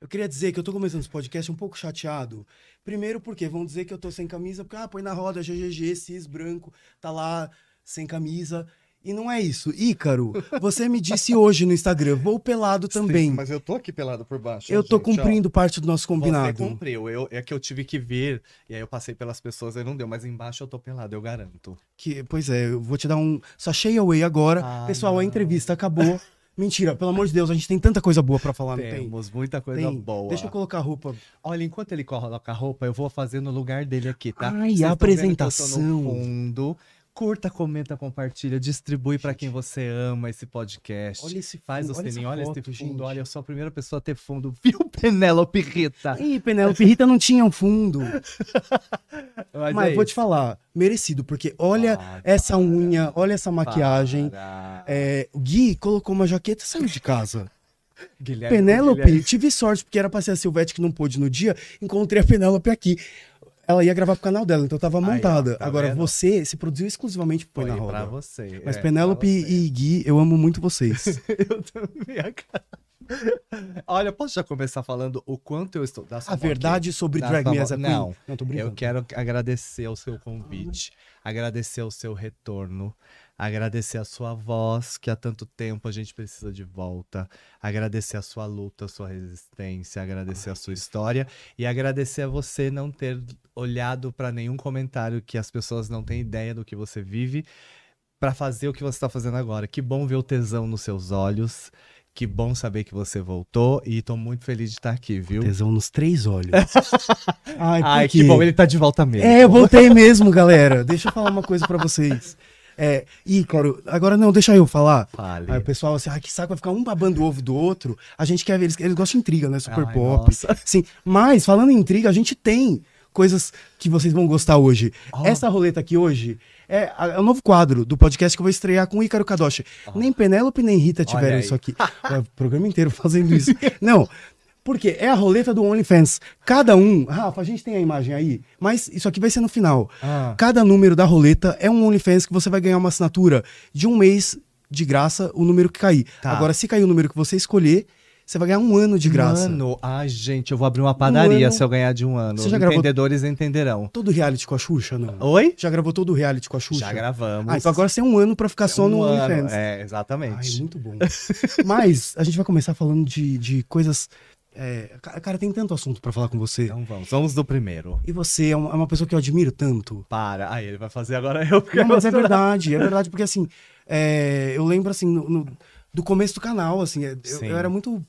Eu queria dizer que eu tô começando esse podcast um pouco chateado. Primeiro porque vão dizer que eu tô sem camisa, porque, ah, põe na roda, GGG, cis, branco, tá lá, sem camisa. E não é isso. Ícaro, você me disse hoje no Instagram, vou pelado também. Mas eu tô aqui pelado por baixo. eu tô gente, ó. cumprindo parte do nosso Você combinado. cumpriu. Eu, é que eu tive que vir, e aí eu passei pelas pessoas e não deu, mas embaixo eu tô pelado, eu garanto. Que, pois é, eu vou te dar um sachê away agora. Ah, Pessoal, a não. entrevista acabou. Mentira, pelo amor de Deus, a gente tem tanta coisa boa pra falar, não tem? Temos muita coisa Tem. boa. Deixa eu colocar a roupa. Olha, enquanto ele coloca a roupa, eu vou fazer no lugar dele aqui, tá? Ai, Vocês a tão vendo que eu tô apresentação. no fundo. Curta, comenta, compartilha, distribui pra quem você ama esse podcast. Olha esse Faz fundo, o olha sininho, essa olha foto, esse fundo, gente. olha, eu sou a primeira pessoa a ter fundo. Viu, Penélope Rita? Ih, Penélope Rita não tinha um fundo. Mas, Mas é vou te isso. falar, merecido, porque olha Ah, essa para, unha, olha essa maquiagem. para. É, o Gui colocou uma jaqueta e saiu de casa. Guilherme, Penélope, Guilherme. tive sorte, porque era pra ser a Silvete que não pôde no dia. Encontrei a Penélope aqui. Ela ia gravar pro canal dela, então tava Aí, montada. tá Agora, vendo? você se produziu exclusivamente pro Põe na pra Roda. você. Mas é, Penélope pra e Gui, eu amo muito vocês. Eu também, cara. Olha, posso já começar falando o quanto eu estou. A verdade sobre Dá Drag Me As a Queen. Não, não tô Eu brincando. quero agradecer o seu convite, agradecer o seu retorno, agradecer a sua voz, que há tanto tempo a gente precisa de volta, agradecer a sua luta, a sua resistência, agradecer a sua história e agradecer a você não ter olhado para nenhum comentário que as pessoas não têm ideia do que você vive para fazer o que você está fazendo agora. Que bom ver o tesão nos seus olhos. Que bom saber que você voltou e tô muito feliz de estar aqui, viu? Tesão nos três olhos. Ai, Ai, que bom, ele tá de volta mesmo. É, eu voltei mesmo, galera. Deixa eu falar uma coisa pra vocês. É, Ícaro, agora não, deixa eu falar. Fale. Aí o pessoal assim, ai, que saco, vai ficar um babando o ovo do outro. A gente quer ver, eles, eles gostam de intriga, né? Super Ai, pop. nossa. Sim, mas falando em intriga, a gente tem coisas que vocês vão gostar hoje. Ó. Essa roleta aqui hoje é, a- é o novo quadro do podcast que eu vou estrear com o Ícaro Kadoshi. Nem Penélope nem Rita tiveram isso aqui. É, o programa inteiro fazendo isso. Não, porque é a roleta do OnlyFans. Cada um. Rafa, a gente tem a imagem aí, mas isso aqui vai ser no final. Ah. Cada número da roleta é um OnlyFans que você vai ganhar uma assinatura de um mês de graça, o número que cair. Tá. Agora, se cair o número que você escolher, você vai ganhar um ano de graça. Mano, ai, gente, eu vou abrir uma padaria ano. se eu ganhar de um ano. Você já gravou- Entendedores entenderão. Todo reality com a Xuxa, não? Oi? Já gravou todo o reality com a Xuxa? Já gravamos. Ah, então agora você tem um ano pra ficar só Um no ano, OnlyFans. É, Ai, exatamente. muito bom. Mas a gente vai começar falando de, de coisas. É, ca- cara, tem tanto assunto pra falar com você. Então vamos, vamos do primeiro. E você é uma, é uma pessoa que eu admiro tanto. Para. Aí ele vai fazer agora eu. porque Não, mas é eu verdade, é verdade, porque assim, é, eu lembro assim, no- no- do começo do canal, assim, é, eu, eu era muito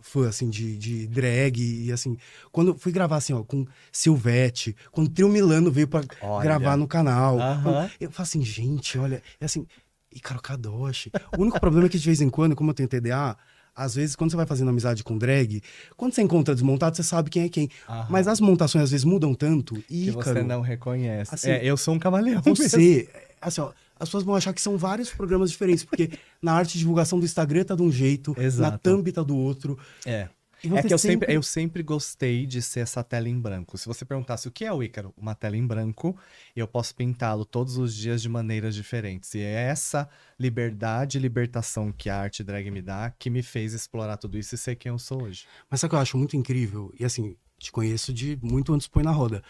fã, assim, de, de drag e assim, quando eu fui gravar, assim, ó, com Silvete, quando o Trio Milano veio pra Olha. gravar no canal, Aham. eu falo assim, gente, olha, é assim, e cara, Kadoshi. O único problema é que de vez em quando, como eu tenho TDA, às vezes, quando você vai fazendo amizade com drag, quando você encontra desmontado, você sabe quem é quem. Aham. Mas as montações às vezes mudam tanto e, Que você não reconhece. assim, é, eu sou um cavaleão. mesmo. você, assim, ó, as pessoas vão achar que são vários programas diferentes, porque na arte de divulgação do Instagram tá de um jeito, na Exato. thumb tá do outro. É. É que eu sempre... eu sempre gostei de ser essa tela em branco. Se você perguntasse o que é o Ícaro, uma tela em branco, eu posso pintá-lo todos os dias de maneiras diferentes. E é essa liberdade e libertação que a arte drag me dá que me fez explorar tudo isso e ser quem eu sou hoje. Mas sabe o que eu acho muito incrível? E assim, te conheço de muito antes Põe na Roda.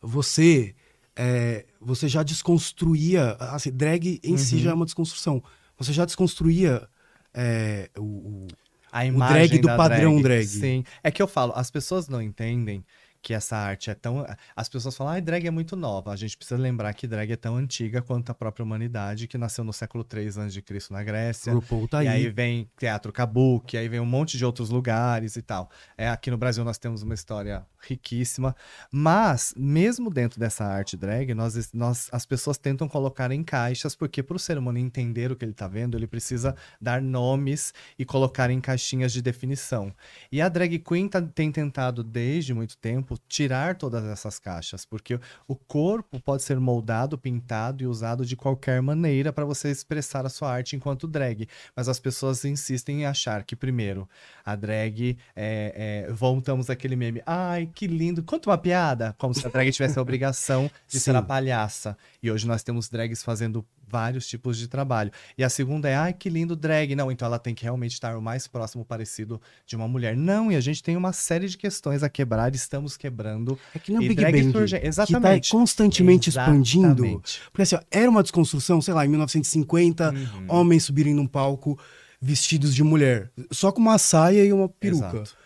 Você, é, você já desconstruía, assim, drag em si Uhum. já é uma desconstrução. Você já desconstruía é, o, o- A drag do padrão drag. Sim. É que eu falo, as pessoas não entendem que essa arte é tão. As pessoas falam, ah, drag é muito nova. A gente precisa lembrar que drag é tão antiga quanto a própria humanidade, que nasceu no século III a.C. na Grécia. RuPaul tá e aí. aí vem teatro kabuki, aí vem um monte de outros lugares e tal. É, aqui no Brasil nós temos uma história riquíssima, mas mesmo dentro dessa arte drag, nós, nós as pessoas tentam colocar em caixas, porque para o ser humano entender o que ele está vendo, ele precisa dar nomes e colocar em caixinhas de definição. E a drag queen tá- tem tentado desde muito tempo tirar todas essas caixas, porque o corpo pode ser moldado, pintado e usado de qualquer maneira para você expressar a sua arte enquanto drag. Mas as pessoas insistem em achar que, primeiro, a drag é, é, voltamos àquele meme. Ai, que lindo. Conta uma piada. Como se a drag tivesse a obrigação de ser Sim. a palhaça. E hoje nós temos drags fazendo vários tipos de trabalho. E a segunda é, ai, que lindo drag. Não, então ela tem que realmente estar o mais próximo parecido de uma mulher. Não, e a gente tem uma série de questões a quebrar, estamos quebrando. É que nem o e Big drag Bang, surge- que tá Exatamente. constantemente expandindo. Exatamente. Porque assim, ó, era uma desconstrução, sei lá, em 1950, Uhum. homens subirem num palco vestidos de mulher, só com uma saia e uma peruca. Exato.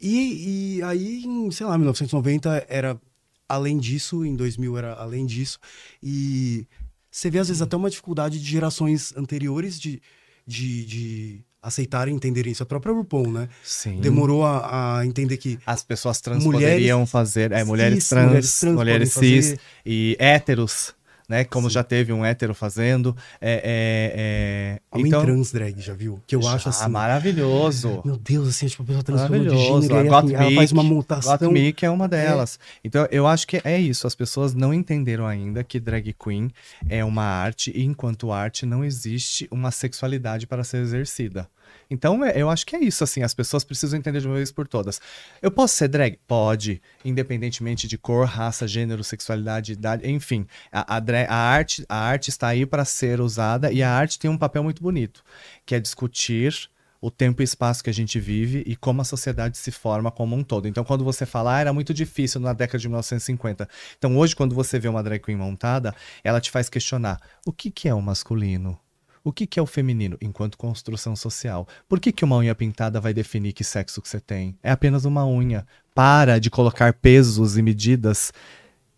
E, e aí, em, sei lá, 1990 era além disso, em 2000 era além disso. E você vê, às vezes, até uma dificuldade de gerações anteriores de, de, de aceitarem, entenderem isso. A própria RuPaul, né? Sim. Demorou a, a entender que As pessoas trans Mulheres- poderiam fazer, é, mulheres Isso, trans, mulheres mulheres, trans podem cis fazer. e héteros, né? Como Sim. já teve um hétero fazendo. É, é, é... homem então, trans drag, já viu? Que eu acho Ah, assim. maravilhoso. Meu Deus, assim, tipo, a pessoa transforma de gênero, A e assim, ela faz uma mutação. Gothamic é uma delas. Então, eu acho que é isso. As pessoas não entenderam ainda que drag queen é uma arte e, enquanto arte, não existe uma sexualidade para ser exercida. Então, é- eu acho que é isso, assim. As pessoas precisam entender de uma vez por todas. Eu posso ser drag? Pode. Independentemente de cor, raça, gênero, sexualidade, idade, enfim. A, a, dra- a arte, a arte está aí para ser usada e a arte tem um papel muito bonito, que é discutir o tempo e espaço que a gente vive e como a sociedade se forma como um todo. Então, quando você fala, ah, era muito difícil na década de 1950. Então, hoje, quando você vê uma drag queen montada, ela te faz questionar o que, que é o masculino? O que, que é o feminino enquanto construção social? Por que, que uma unha pintada vai definir que sexo que você tem? É apenas uma unha. Para de colocar pesos e medidas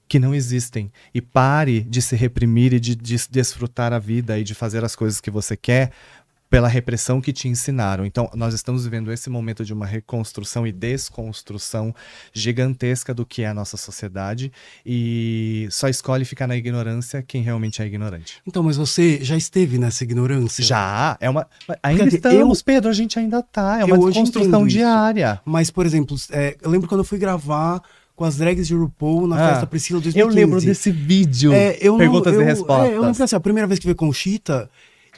que não existem. E pare de se reprimir e de, de desfrutar a vida e de fazer as coisas que você quer pela repressão que te ensinaram. Então, nós estamos vivendo esse momento de uma reconstrução e desconstrução gigantesca do que é a nossa sociedade e só escolhe ficar na ignorância quem realmente é ignorante. Então, mas você já esteve nessa ignorância? Já, é uma. Ainda Porque estamos, Pedro, a gente ainda tá. É uma eu desconstrução diária. Mas, por exemplo, é, eu lembro quando eu fui gravar com as drags de RuPaul na Ah, festa Priscila 2015. Eu lembro desse vídeo. É, eu não- Perguntas eu, e respostas. É, eu lembro assim, a primeira vez que vi Conchita,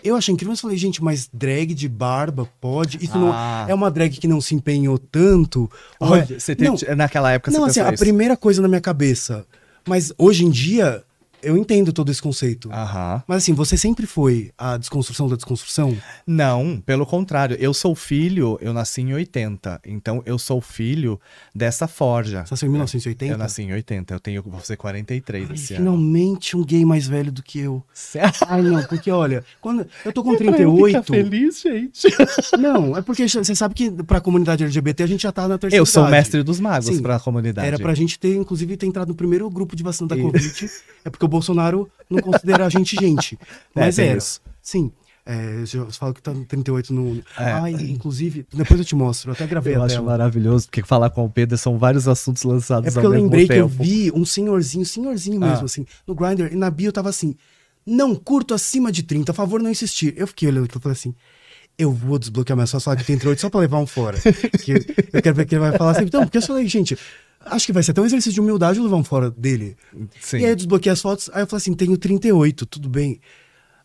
eu achei incrível, mas falei, gente, mas drag de barba pode? Isso não Ah. é uma drag que não se empenhou tanto? Ou é- Olha, você teve, Não, naquela época não, você assim, a isso. primeira coisa na minha cabeça. Mas hoje em dia, eu entendo todo esse conceito. Aham. Mas assim, você sempre foi a desconstrução da desconstrução? Não, pelo contrário. Eu sou filho, eu nasci em 80. Então eu sou filho dessa forja. Você nasceu em 1980? Eu nasci em 80, eu tenho, vou fazer 43 Ai, esse ano. finalmente um gay mais velho do que eu. Certo? Ai, não, porque olha, quando eu tô com 38. feliz, gente. Não, é porque você sabe que pra comunidade LGBT a gente já tá na terceira Eu sou idade. mestre dos magos Sim, pra comunidade. Era pra gente ter, inclusive, ter entrado no primeiro grupo de vacina da Isso. Covid. é porque Bolsonaro não considera a gente gente. É, Mas tem era. isso. Sim. É, eu falo que tá no 38 no. É. Ai, inclusive, depois eu te mostro. Eu até gravei Eu a acho tela. maravilhoso, porque falar com o Pedro são vários assuntos lançados É porque eu lembrei que eu tempo. vi um senhorzinho, senhorzinho mesmo, Ah. assim, no Grindr, e na bio tava assim: não curto acima de 30, a favor não insistir. Eu fiquei olhando aquilo e falei assim. Eu vou desbloquear minha só falar que tem 38 só pra levar um fora. Eu quero ver que ele vai falar assim. Então, porque eu falei, gente, acho que vai ser até um exercício de humildade eu levar um fora dele. Sim. E aí eu desbloqueei as fotos, aí eu falei assim, tenho 38, tudo bem.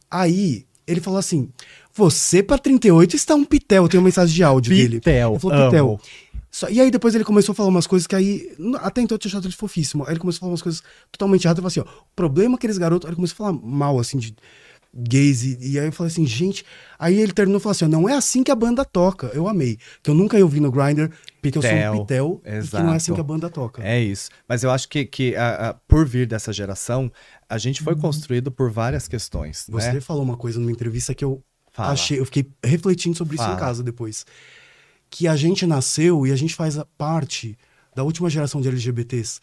Aí ele falou assim, você pra 38 está um pitel, tem uma mensagem de áudio dele. Pitel, Ele falou pitel. amo. Só- e aí depois ele começou a falar umas coisas que aí, até então eu tinha achado ele fofíssimo. Aí ele começou a falar umas coisas totalmente erradas. Eu falei assim, ó, o problema é que aqueles garotos, aí ele começou a falar mal, assim, de gays. E, e aí eu falei assim, gente... Aí ele terminou e falou assim, não é assim que a banda toca. Eu amei. Que eu nunca ia ouvir no Grindr, porque eu sou um Pitel, pitel, e não é assim exato. que a banda toca. É isso. Mas eu acho que, que a- a- por vir dessa geração, a gente foi construído por várias questões. Você né? falou uma coisa numa entrevista que eu Fala. achei, eu fiquei refletindo sobre isso em Fala. casa depois. Que a gente nasceu e a gente faz parte da última geração de LGBTs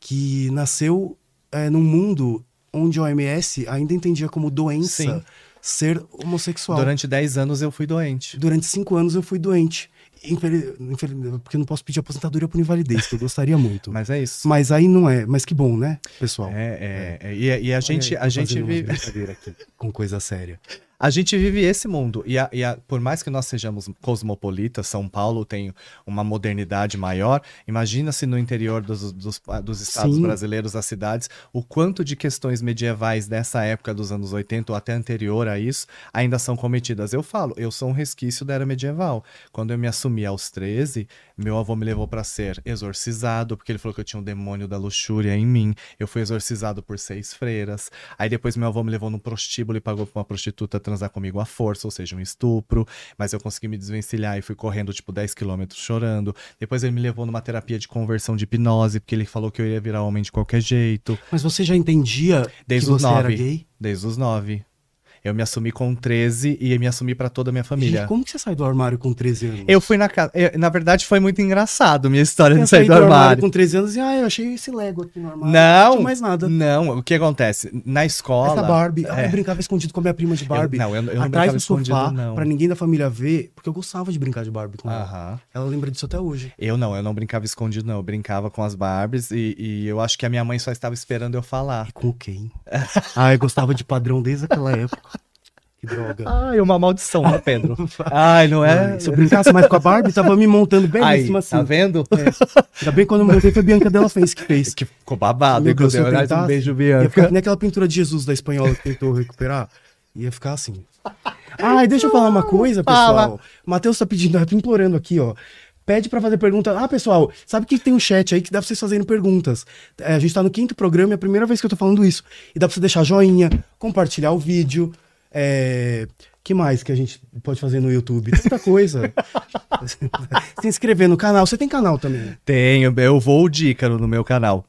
que nasceu é, num mundo onde a OMS ainda entendia como doença Sim. ser homossexual. Durante 10 anos eu fui doente. Durante cinco anos eu fui doente. Infeliz... infeliz- Porque eu não posso pedir aposentadoria por invalidez, que eu gostaria muito. Mas é isso. Mas aí não é. Mas que bom, né, pessoal? É, é, é. E, e a gente, Olha, a gente vive. aqui com coisa séria. A gente vive esse mundo. E, a- e a- por mais que nós sejamos cosmopolitas, São Paulo tem uma modernidade maior. Imagina se no interior dos, dos, dos estados Sim. brasileiros, das cidades, o quanto de questões medievais dessa época dos anos 80 ou até anterior a isso ainda são cometidas. Eu falo, eu sou um resquício da era medieval. Quando eu me assumi aos 13, meu avô me levou para ser exorcizado, porque ele falou que eu tinha um demônio da luxúria em mim. Eu fui exorcizado por seis freiras. Aí depois meu avô me levou num prostíbulo e pagou pra uma prostituta transar comigo à força, ou seja, um estupro. Mas eu consegui me desvencilhar e fui correndo tipo 10 quilômetros chorando. Depois ele me levou numa terapia de conversão de hipnose, porque ele falou que eu ia virar homem de qualquer jeito. Mas você já entendia Desde que os você era nove. gay? Desde os nove. Eu me assumi com 13 e me assumi pra toda a minha família. Gente, como que você sai do armário com 13 anos? Eu fui na casa. Na verdade, foi muito engraçado minha história Eu de sair saí do armário. com 13 anos e, ah, eu achei esse Lego aqui no armário. Não. Não tinha mais nada. Não, o que acontece? Na escola. Essa Barbie. É. eu brincava escondido com a minha prima de Barbie. Eu, não, eu, eu não Atrás brincava do escondido, sofá, não. pra ninguém da família ver, porque eu gostava de brincar de Barbie com ela. Ela lembra disso até hoje. Eu não, eu não brincava escondido, não. Eu brincava com as Barbies e, e eu acho que a minha mãe só estava esperando eu falar. E com quem? ah, eu gostava de padrão desde aquela época. Que droga. Ai, uma maldição, né, Pedro? Ai, não é? Ai, se eu brincasse mais com a Barbie, tava me montando Ai, belíssima assim. tá vendo? Ainda bem que quando eu montei foi a Bianca Della Fez que fez. Que ficou babado, Meu inclusive. Aliás, um beijo, Ia Bianca. ficar que nem aquela pintura de Jesus da espanhola que tentou recuperar. Ia ficar assim. Ai, deixa eu falar uma coisa, pessoal. Fala. Matheus tá pedindo, tá implorando aqui, ó. Pede pra fazer pergunta. Ah, pessoal, sabe que tem um chat aí que dá pra vocês fazerem perguntas. É, a gente tá no quinto programa, é a primeira vez que eu tô falando isso. E dá pra você deixar joinha, compartilhar o vídeo. É... que mais que a gente pode fazer no YouTube? Tanta coisa. Se inscrever no canal. Você tem canal também. Tenho, eu vou de Ícaro no meu canal.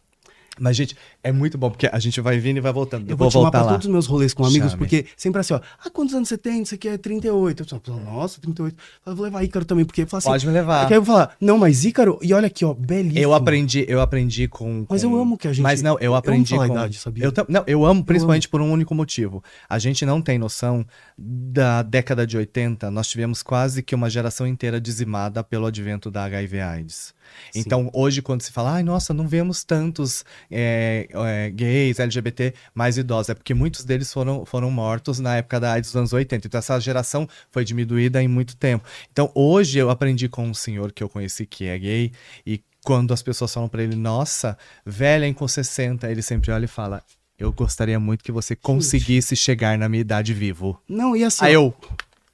Mas, gente, é muito bom, porque a gente vai vindo e vai voltando. Eu, Eu vou, vou voltar lá. todos os meus rolês com amigos, Chame. porque sempre assim, ó. Ah, quantos anos você tem? Isso aqui é 38. Eu falo, nossa, 38. Eu falo, vou levar Ícaro também, porque eu falo assim. Pode me levar. Porque aí eu vou falar, não, mas Ícaro, e olha aqui, ó, belíssimo. Eu aprendi, eu aprendi com, Mas eu com- amo que a gente- Mas não, eu eu amo aprendi a com idade, sabia? Eu não, eu amo principalmente por um único motivo. A gente não tem noção da década de 80, nós tivemos quase que uma geração inteira dizimada pelo advento da HIV/AIDS. Sim. Então, hoje, quando se fala, ai, nossa, não vemos tantos é, é, gays, LGBT mais idosos, é porque muitos deles foram, foram mortos na época da AIDS dos anos 80. Então, essa geração foi diminuída em muito tempo. Então, hoje eu aprendi com um senhor que eu conheci que é gay, e quando as pessoas falam pra ele, nossa, velha em com 60, ele sempre olha e fala. Eu gostaria muito que você conseguisse chegar na minha idade vivo. Não, e assim, Aí eu.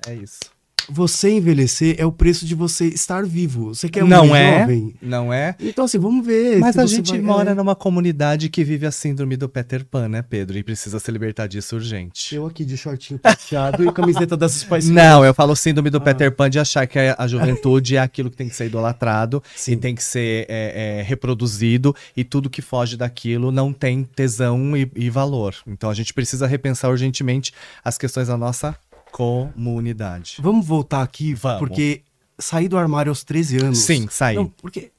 É isso. Você envelhecer é o preço de você estar vivo. Você quer não morrer é? jovem? Não é? Então, assim, vamos ver. Mas a gente vai- mora é. numa comunidade que vive a síndrome do Peter Pan, né, Pedro? E precisa se libertar disso urgente. Eu aqui de shortinho prateado e camiseta das Spice Não, eu falo síndrome Ah. do Peter Pan de achar que a juventude é aquilo que tem que ser idolatrado e Sim. tem que ser é, é, reproduzido e tudo que foge daquilo não tem tesão e, e valor. Então a gente precisa repensar urgentemente as questões da nossa comunidade. Vamos voltar aqui, Vamos. porque sair do armário aos 13 anos. Sim, saí. Não, porque.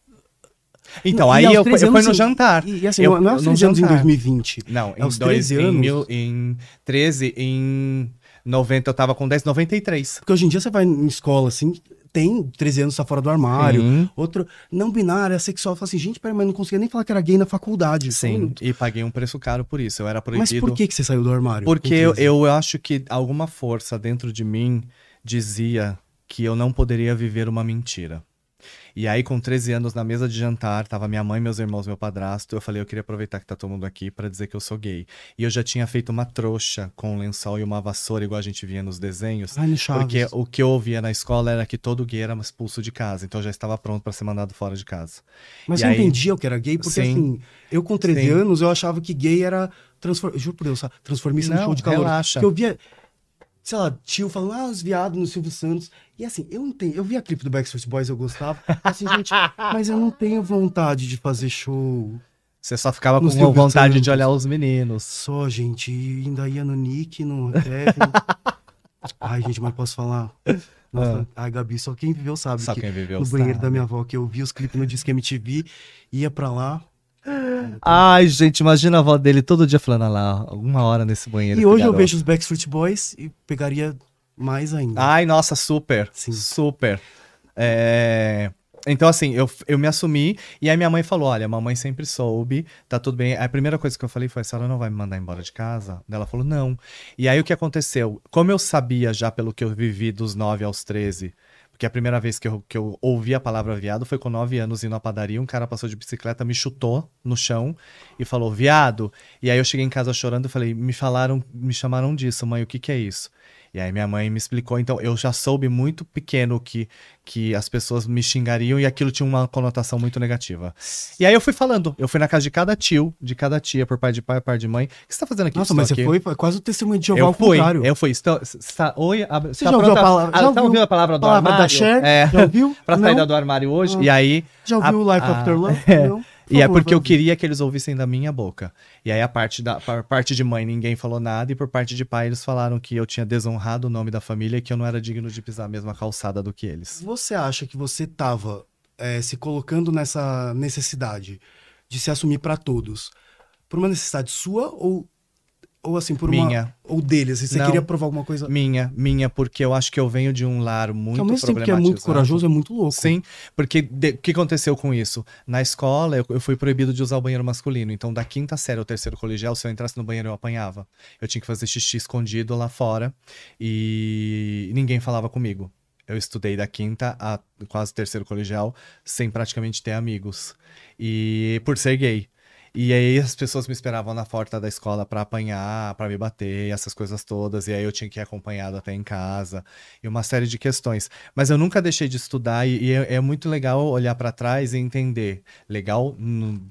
Então, e aí eu, 13 eu fui no jantar. E, e assim, Eu- não é aos no 13 anos em jantar. 2020. Não, em, aos dois, 13 em, anos. mil, em 13, em 90 eu tava com 10, 93. Porque hoje em dia você vai em escola, assim, tem 13 anos, tá fora do armário. Sim. Outro, não binária, sexual. Fala assim, gente, peraí, mas não conseguia nem falar que era gay na faculdade. Sim, e paguei um preço caro por isso. Eu era Mas proibido. por que, que você saiu do armário? Porque eu, 13? eu acho que alguma força dentro de mim dizia que eu não poderia viver uma mentira. E aí, com 13 anos, na mesa de jantar, tava minha mãe, meus irmãos, meu padrasto. Eu falei, eu queria aproveitar que tá todo mundo aqui pra dizer que eu sou gay. E eu já tinha feito uma trouxa com um lençol e uma vassoura, igual a gente via nos desenhos. Ai, no. Porque o que eu ouvia na escola era que todo gay era expulso de casa. Então eu já estava pronto pra ser mandado fora de casa. Mas E eu aí- entendia o que era gay, porque Sim. assim, eu com 13 Sim. anos, eu achava que gay era transfor... Juro por Deus, transformista no Não, show de calor. relaxa. Porque eu via, sei lá, tio falando, ah, os viados no Silvio Santos. E assim, eu não tenho. Eu via clipe do Backstreet Boys, eu gostava. Assim, gente, mas eu não tenho vontade de fazer show. Você só ficava com Silvio vontade de Santos. olhar os meninos. Só, gente, e ainda ia no Nick, no Kevin. Ai, gente, mas posso falar? Nossa, ai, Gabi, só quem viveu sabe. Só que quem viveu no banheiro sabe. da minha avó, que eu vi os clipes no Disque MTV, ia pra lá. Ai, gente, imagina a avó dele todo dia falando "Ah lá, uma hora nesse banheiro. E hoje eu garoto." vejo os Backstreet Boys e pegaria mais ainda. Ai, nossa, super. Sim. Super. É, Então, assim, eu, eu me assumi e aí minha mãe falou: olha, mamãe sempre soube, tá tudo bem. A primeira coisa que eu falei foi: a senhora não vai me mandar embora de casa? Ela falou: não. E aí o que aconteceu? Como eu sabia já pelo que eu vivi dos 9 aos 13, porque a primeira vez que eu, que eu ouvi a palavra viado foi com 9 anos indo à padaria, um cara passou de bicicleta, me chutou no chão e falou: viado. E aí eu cheguei em casa chorando e falei: me falaram, me chamaram disso, mãe, o que que é isso? E aí minha mãe me explicou, então eu já soube muito pequeno que, que as pessoas me xingariam e aquilo tinha uma conotação muito negativa. E aí eu fui falando, eu fui na casa de cada tio, de cada tia, por pai de pai, pai de mãe. O que você tá fazendo aqui? Nossa, mas você aqui. foi foi quase o testemunho de Jeová Eu ao fui, contrário. eu fui. Estou, está, oi, a, Você já ouviu a palavra- já tá ouviu ouvindo a palavra do palavra da armário? Cher? É, Já ouviu? pra sair do armário hoje. Ah. E aí, Já ouviu A- Life a- After Love? é. Por e é porque eu queria que eles ouvissem da minha boca. E aí a parte da por parte de mãe ninguém falou nada e por parte de pai eles falaram que eu tinha desonrado o nome da família e que eu não era digno de pisar a mesma calçada do que eles. Você acha que você tava é, se colocando nessa necessidade de se assumir pra todos por uma necessidade sua ou, ou assim, por uma. Minha. Ou deles? Assim, você Não. queria provar alguma coisa? Minha, minha, porque eu acho que eu venho de um lar muito que ao mesmo tempo que é muito corajoso, é muito louco. Sim, porque o que aconteceu com isso? Na escola, eu, eu fui proibido de usar o banheiro masculino. Então, da quinta série ao terceiro colegial, se eu entrasse no banheiro, eu apanhava. Eu tinha que fazer xixi escondido lá fora e ninguém falava comigo. Eu estudei da quinta a quase terceiro colegial sem praticamente ter amigos. E por ser gay. E aí as pessoas me esperavam na porta da escola pra apanhar, pra me bater, essas coisas todas. E aí eu tinha que ir acompanhado até em casa e uma série de questões. Mas eu nunca deixei de estudar e, e é, é muito legal olhar pra trás e entender. Legal,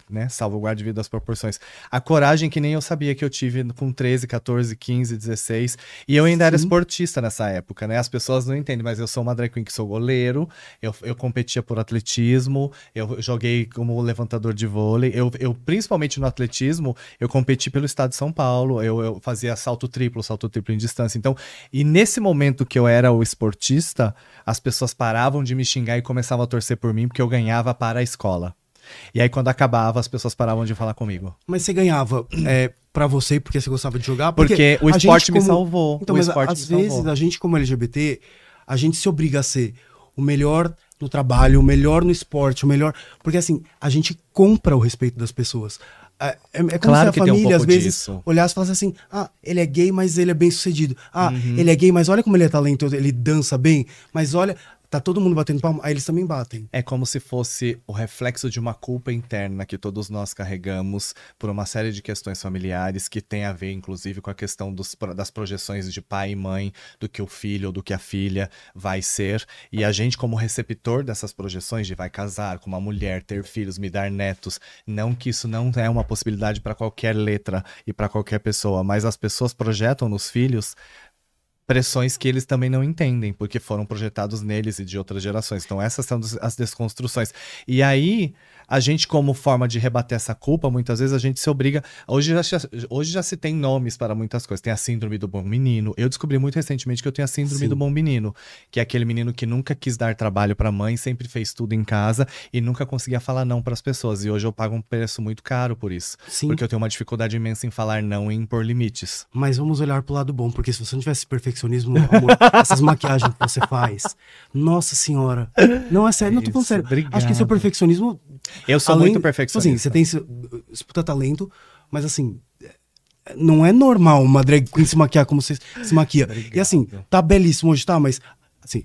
né? Salvaguarda devido às proporções. A coragem que nem eu sabia que eu tive com 13, 14, 15, 16. E eu ainda era Sim. esportista nessa época, né? As pessoas não entendem, mas eu sou uma drag queen que sou goleiro, eu, eu competia por atletismo, eu joguei como levantador de vôlei, eu, eu principalmente no atletismo, eu competi pelo estado de São Paulo, eu, eu fazia salto triplo, salto triplo em distância. Então, e nesse momento que eu era o esportista, as pessoas paravam de me xingar e começavam a torcer por mim porque eu ganhava para a escola. E aí, quando acabava, as pessoas paravam de falar comigo. Mas você ganhava é, pra você porque você gostava de jogar? Porque, o a gente esporte me como- salvou. Então, o mas às me vezes salvou. a gente, como LGBT, a gente se obriga a ser o melhor no trabalho, o melhor no esporte, o melhor. Porque assim, a gente compra o respeito das pessoas. É, é, é como Claro se a que tem um família, às vezes, disso. olhasse e falasse assim: ah, ele é gay, mas ele é bem sucedido. Ah, Uhum. ele é gay, mas olha como ele é talentoso, ele dança bem, mas olha, tá todo mundo batendo palma, aí eles também batem. É como se fosse o reflexo de uma culpa interna que todos nós carregamos por uma série de questões familiares que tem a ver, inclusive, com a questão dos das projeções de pai e mãe, do que o filho ou do que a filha vai ser. E a gente, como receptor dessas projeções de vai casar com uma mulher, ter filhos, me dar netos, não que isso não é uma possibilidade para qualquer letra e para qualquer pessoa, mas as pessoas projetam nos filhos pressões que eles também não entendem, porque foram projetados neles e de outras gerações. Então, essas são as desconstruções. E aí, a gente, como forma de rebater essa culpa, muitas vezes a gente se obriga. Hoje já, se- hoje já se tem nomes para muitas coisas. Tem a síndrome do bom menino. Eu descobri muito recentemente que eu tenho a síndrome Sim. do bom menino, que é aquele menino que nunca quis dar trabalho para a mãe, sempre fez tudo em casa e nunca conseguia falar não para as pessoas. E hoje eu pago um preço muito caro por isso. Sim. Porque eu tenho uma dificuldade imensa em falar não e impor limites. Mas vamos olhar pro lado bom, porque se você não tivesse perfeccionismo, amor, essas maquiagens que você faz, nossa senhora. Não, é sério, não tô falando Isso, sério. Acho que seu obrigado. perfeccionismo. Eu sou além- muito tipo perfeccionista. Assim, você tem esse, puta talento, mas assim. Não é normal uma drag queen se maquiar como você se maquia. E assim, Obrigado. tá belíssimo hoje, tá? Mas, assim,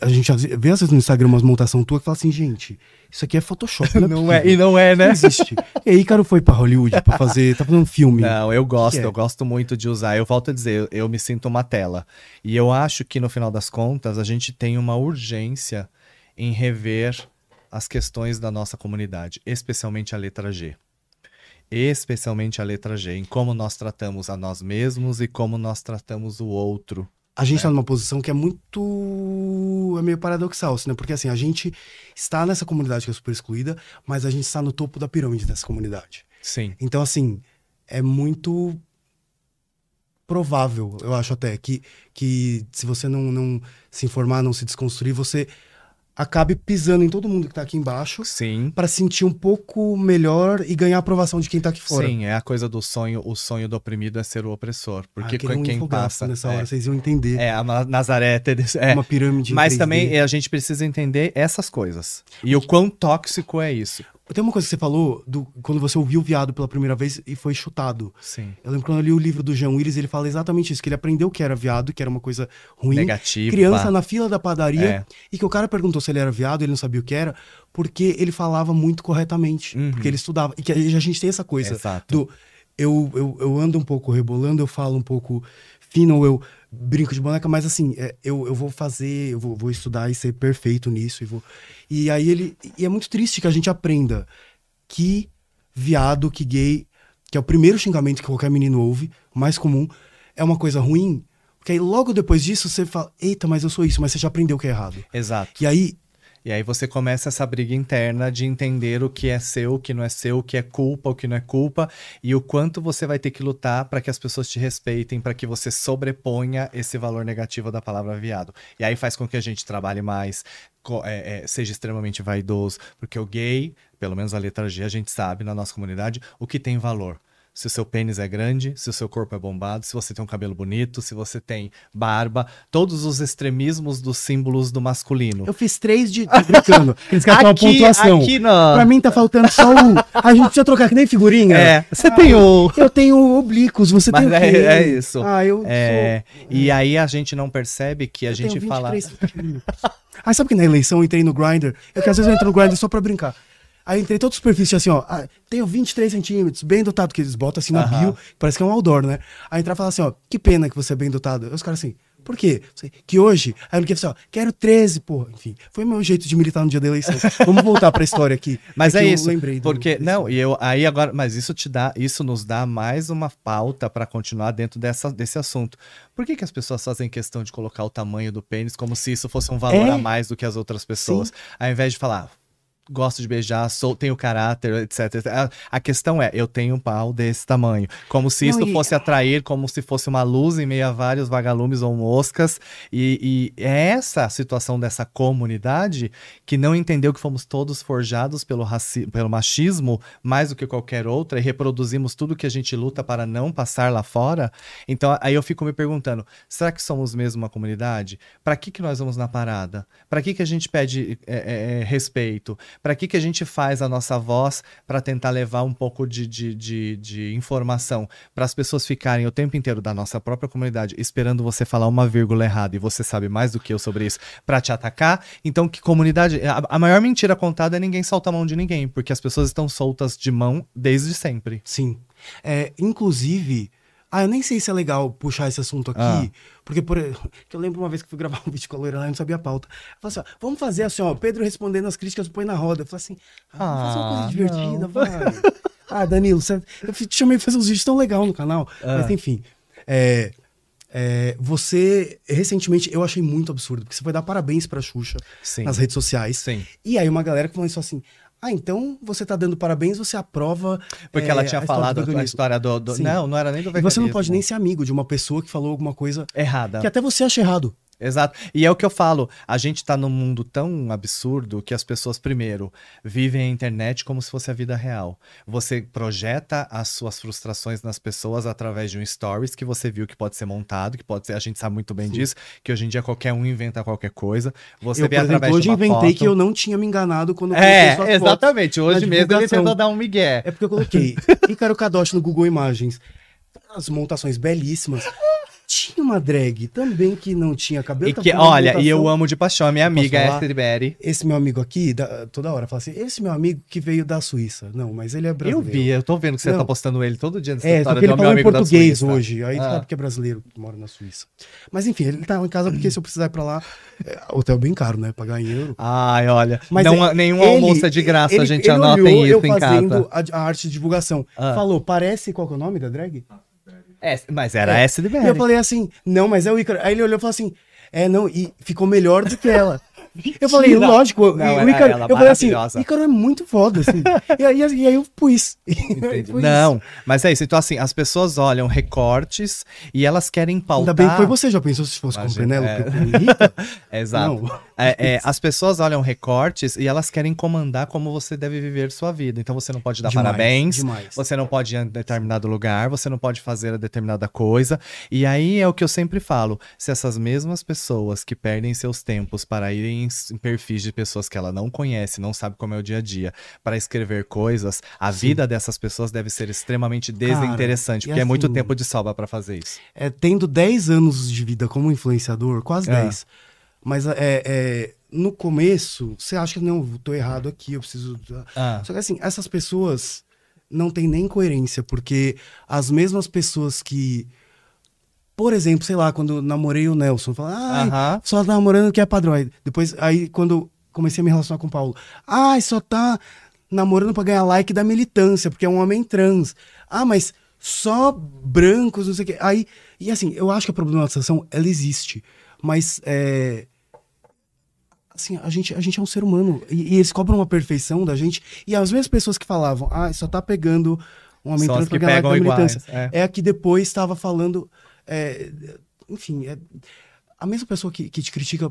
a gente vê às vezes no Instagram umas montação tua que fala assim, gente, isso aqui é Photoshop. Não, Não é, possível. e não é, né? Não existe. E aí, cara, foi pra Hollywood pra fazer. Tá fazendo um filme. Não, eu gosto, é? eu gosto muito de usar. Eu volto a dizer, eu, eu me sinto uma tela. E eu acho que no final das contas a gente tem uma urgência em rever as questões da nossa comunidade, especialmente a letra G. Especialmente a letra G, em como nós tratamos a nós mesmos e como nós tratamos o outro. A gente tá numa posição que é muito. é meio paradoxal, assim, né? Porque assim, a gente está nessa comunidade que é super excluída, mas a gente está no topo da pirâmide dessa comunidade. Sim. Então, assim, é muito provável, eu acho até, que, que se você não, não se informar, não se desconstruir, você acabe pisando em todo mundo que tá aqui embaixo Sim. pra sentir um pouco melhor e ganhar a aprovação de quem tá aqui fora. Sim, é a coisa do sonho. O sonho do oprimido é ser o opressor. Porque ah, quem infográfico passa. nessa é, hora, vocês iam entender. é, a Nazaré. É, Uma pirâmide. mas 3D. também é, a gente precisa entender essas coisas. E o quão tóxico é isso. Tem uma coisa que você falou do, quando você ouviu o viado pela primeira vez e foi chutado. Sim. Eu lembro quando eu li o livro do Jean Willis, ele fala exatamente isso, que ele aprendeu que era viado, que era uma coisa ruim. Negativo. Criança na fila da padaria, É. e que o cara perguntou se ele era viado, ele não sabia o que era, porque ele falava muito corretamente, Uhum. porque ele estudava. E que a gente tem essa coisa Exato. do eu, eu, eu ando um pouco rebolando, eu falo um pouco fino, ou eu brinco de boneca, mas assim, é, eu, eu vou fazer, eu vou, vou estudar e ser perfeito nisso. E, vou... e aí ele. E é muito triste que a gente aprenda que viado, que gay, que é o primeiro xingamento que qualquer menino ouve, o mais comum, é uma coisa ruim. Porque aí logo depois disso você fala, eita, mas eu sou isso, mas você já aprendeu que é errado. Exato. E aí, E aí você começa essa briga interna de entender o que é seu, o que não é seu, o que é culpa, o que não é culpa, e o quanto você vai ter que lutar para que as pessoas te respeitem, para que você sobreponha esse valor negativo da palavra viado. E aí faz com que a gente trabalhe mais, é, é, seja extremamente vaidoso, porque o gay, pelo menos a letra G, a gente sabe na nossa comunidade o que tem valor. Se o seu pênis é grande, se o seu corpo é bombado, se você tem um cabelo bonito, se você tem barba, todos os extremismos dos símbolos do masculino. eu fiz três de. tô brincando. Caras têm uma pontuação. aqui não. Pra mim tá faltando só um. A gente precisa trocar que nem figurinha. É, você tem o. Eu tenho oblíquos, você Mas tem o é- quê? é isso. Ah, eu É, e aí a gente não percebe que a sou... eu gente tenho fala. 23 centímetros. Ah, sabe que na eleição eu entrei no Grindr? É que às vezes eu entro no Grindr só pra brincar. Aí entrei todos os perfis assim, ó. ah, tenho 23 centímetros, bem dotado, que eles botam assim na Aham. bio, parece que é um outdoor, né? Aí entrar e falar assim, ó, que pena que você é bem dotado. Aí os caras assim, por quê? Que hoje, aí eu assim, ó, quero 13, porra. Enfim, foi meu jeito de militar no dia da eleição. Vamos voltar pra história aqui. Mas é, eu isso, lembrei do- porque desse- não, e eu aí agora, mas isso te dá, isso nos dá mais uma pauta para continuar dentro dessa, desse assunto. Por que, que as pessoas fazem questão de colocar o tamanho do pênis como se isso fosse um valor É. a mais do que as outras pessoas, ao invés de falar Gosto de beijar, sou, tenho caráter, etc. A, a questão é, eu tenho um pau desse tamanho. Como se isso fosse atrair, como se fosse uma luz em meio a vários vagalumes ou moscas. E, e é essa a situação dessa comunidade que não entendeu que fomos todos forjados pelo, raci pelo machismo mais do que qualquer outra e reproduzimos tudo que a gente luta para não passar lá fora. Então aí eu fico me perguntando: será que somos mesmo uma comunidade? Para que, que nós vamos na parada? Para que, que a gente pede é, é, é, respeito? Para que, que a gente faz a nossa voz para tentar levar um pouco de, de, de, de informação para as pessoas ficarem o tempo inteiro da nossa própria comunidade esperando você falar uma vírgula errada e você sabe mais do que eu sobre isso para te atacar? Então, que comunidade. A, a maior mentira contada é ninguém solta a mão de ninguém, porque as pessoas estão soltas de mão desde sempre. Sim. É, inclusive, ah, eu nem sei se é legal puxar esse assunto aqui, Ah. porque por, que eu lembro uma vez que fui gravar um vídeo com a loira lá e não sabia a pauta. Eu falei assim, ó, vamos fazer assim, ó, Pedro respondendo as críticas põe na roda. Eu falei assim, ah, vamos fazer uma Ah, coisa divertida, não. vai. ah, Danilo, você, eu te chamei pra fazer uns vídeos tão legal no canal. Ah. Mas enfim, é, é, você, recentemente, eu achei muito absurdo, porque você foi dar parabéns pra Xuxa Sim. nas redes sociais. Sim. E aí uma galera que falou isso assim, ah, então você tá dando parabéns, você aprova. Porque é, ela tinha a falado a veganismo. história do. do- não, não era nem do E você não veganismo. pode nem ser amigo de uma pessoa que falou alguma coisa Errada. que até você acha errado. Exato. E é o que eu falo. A gente tá num mundo tão absurdo que as pessoas, primeiro, vivem a internet como se fosse a vida real. Você projeta as suas frustrações nas pessoas através de um stories que você viu que pode ser montado, que pode ser. A gente sabe muito bem Sim. disso, que hoje em dia qualquer um inventa qualquer coisa. Você eu, vê exemplo, através hoje de uma inventei foto. que eu não tinha me enganado quando eu É, fotos. exatamente. Hoje mesmo ele tentou dar um migué. É porque eu coloquei Ícaro Kadosh no Google Imagens. As montações belíssimas. Tinha uma drag também que não tinha cabelo. E tava que, fazendo olha, e eu amo de paixão a minha amiga? Esther Berry. Esse meu amigo aqui, da- toda hora, fala assim: esse meu amigo que veio da Suíça. Não, mas ele é Eu brasileiro. vi, eu tô vendo que você Não. tá postando ele todo dia nessa É, história ele falou em português hoje. Aí Ah. sabe que é brasileiro que mora na Suíça. Mas enfim, ele tá em casa porque se eu precisar ir pra lá, é, hotel bem caro, né? Pagar em euro. Ai, olha, Mas não, é- nenhum ele- almoço é de graça, ele- a gente ele anotem olhou isso eu em fazendo casa. a, a arte de divulgação. Ah. Falou, parece qual que é o nome da drag? É, mas era É. essa de E eu falei assim, não, mas é o Ícaro. Aí ele olhou e falou assim, é, não, e ficou melhor do que ela. Eu falei, lógico, o- Não, o Ícaro, ela, eu falei assim. Ícaro é muito foda, assim. e, aí, e aí eu pus. Entendi. Foi Não, mas é isso. Então, assim, as pessoas olham recortes e elas querem pautar. Ainda bem que foi você, já pensou se fosse com o Imagina, Penélope? é. com o Rita? Exato. É, é, as pessoas olham recortes e elas querem comandar como você deve viver sua vida. Então você não pode dar Demais, parabéns, demais. você não pode ir em determinado lugar, você não pode fazer determinada coisa. E aí é o que eu sempre falo: se essas mesmas pessoas que perdem seus tempos para irem em, em perfis de pessoas que ela não conhece, não sabe como é o dia a dia, para escrever coisas, a vida dessas pessoas deve ser extremamente desinteressante, e porque é muito assim- tempo de salva para fazer isso. É, tendo 10 anos de vida como influenciador, quase Ah. 10. Mas é, é, no começo, você acha que não, tô errado aqui, eu preciso. Ah. Só que assim, essas pessoas não têm nem coerência, porque as mesmas pessoas que. Por exemplo, sei lá, quando eu namorei o Nelson, fala, ai, Aham. só tá namorando que é padrão. Aí depois, aí quando comecei a me relacionar com o Paulo, ai, só tá namorando pra ganhar like da militância, porque é um homem trans. Ah, mas só brancos, não sei o quê. Aí, e assim, eu acho que a problematização, ela existe. Mas, é, assim, a gente, a gente é um ser humano. E, e eles cobram uma perfeição da gente. E as mesmas pessoas que falavam, ah, só tá pegando um homem São trans pra ganhar like da iguais. militância. É. É a que depois estava falando. É, enfim, é- a mesma pessoa que, que te critica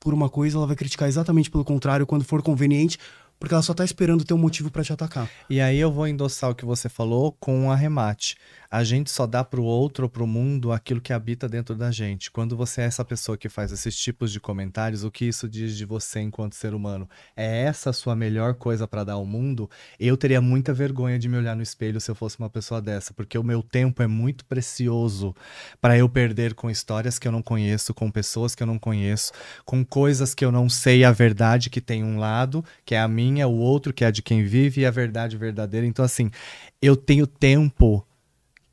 por uma coisa, ela vai criticar exatamente pelo contrário quando for conveniente, porque ela só tá esperando ter um motivo pra te atacar. E aí eu vou endossar o que você falou com um arremate. A gente só dá pro outro ou pro mundo aquilo que habita dentro da gente. Quando você é essa pessoa que faz esses tipos de comentários, o que isso diz de você enquanto ser humano? É essa a sua melhor coisa pra dar ao mundo? Eu teria muita vergonha de me olhar no espelho se eu fosse uma pessoa dessa, porque o meu tempo é muito precioso para eu perder com histórias que eu não conheço, com pessoas que eu não conheço, com coisas que eu não sei a verdade que tem um lado, que é a minha, o outro que é a de quem vive e a verdade verdadeira. Então assim, eu tenho tempo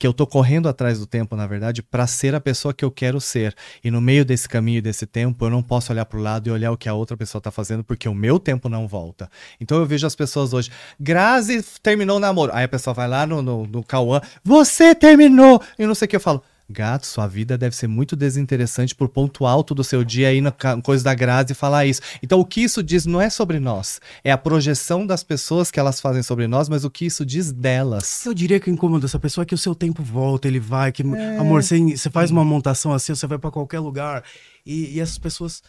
que eu tô correndo atrás do tempo, na verdade, para ser a pessoa que eu quero ser. E no meio desse caminho desse tempo, eu não posso olhar pro lado e olhar o que a outra pessoa tá fazendo, porque o meu tempo não volta. Então eu vejo as pessoas hoje, Grazi terminou o namoro. Aí a pessoa vai lá no, no, no Cauã, você terminou! E não sei o que eu falo. Gato, sua vida deve ser muito desinteressante por ponto alto do seu dia aí na coisa da Grazi falar isso. Então, o que isso diz não é sobre nós, é a projeção das pessoas que elas fazem sobre nós, mas o que isso diz delas. Eu diria que o incômodo dessa pessoa é que o seu tempo volta, ele vai, que, É. amor, você, você faz uma montação assim, você vai pra qualquer lugar. E, e essas pessoas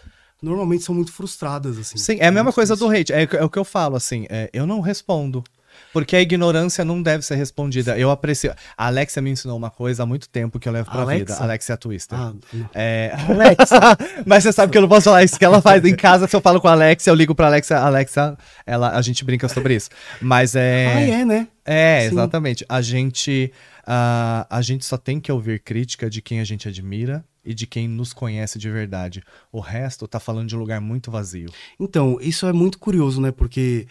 normalmente são muito frustradas, assim. Sim, é a mesma coisa do hate. É, é o que eu falo, assim, é, eu não respondo. Porque a ignorância não deve ser respondida. Eu aprecio. A Alexia me ensinou uma coisa há muito tempo que eu levo pra Alexa? vida. Alexia Twister. Ah. É, Alexa. Mas você sabe que eu não posso falar isso que ela faz em casa. Se eu falo com a Alexia, eu ligo pra Alexia. Alexa, ela, a gente brinca sobre isso. Mas é. Ah, é, né? É, Sim. exatamente. A gente, ah, a gente só tem que ouvir crítica de quem a gente admira e de quem nos conhece de verdade. O resto tá falando de um lugar muito vazio. Então, isso é muito curioso, né? Porque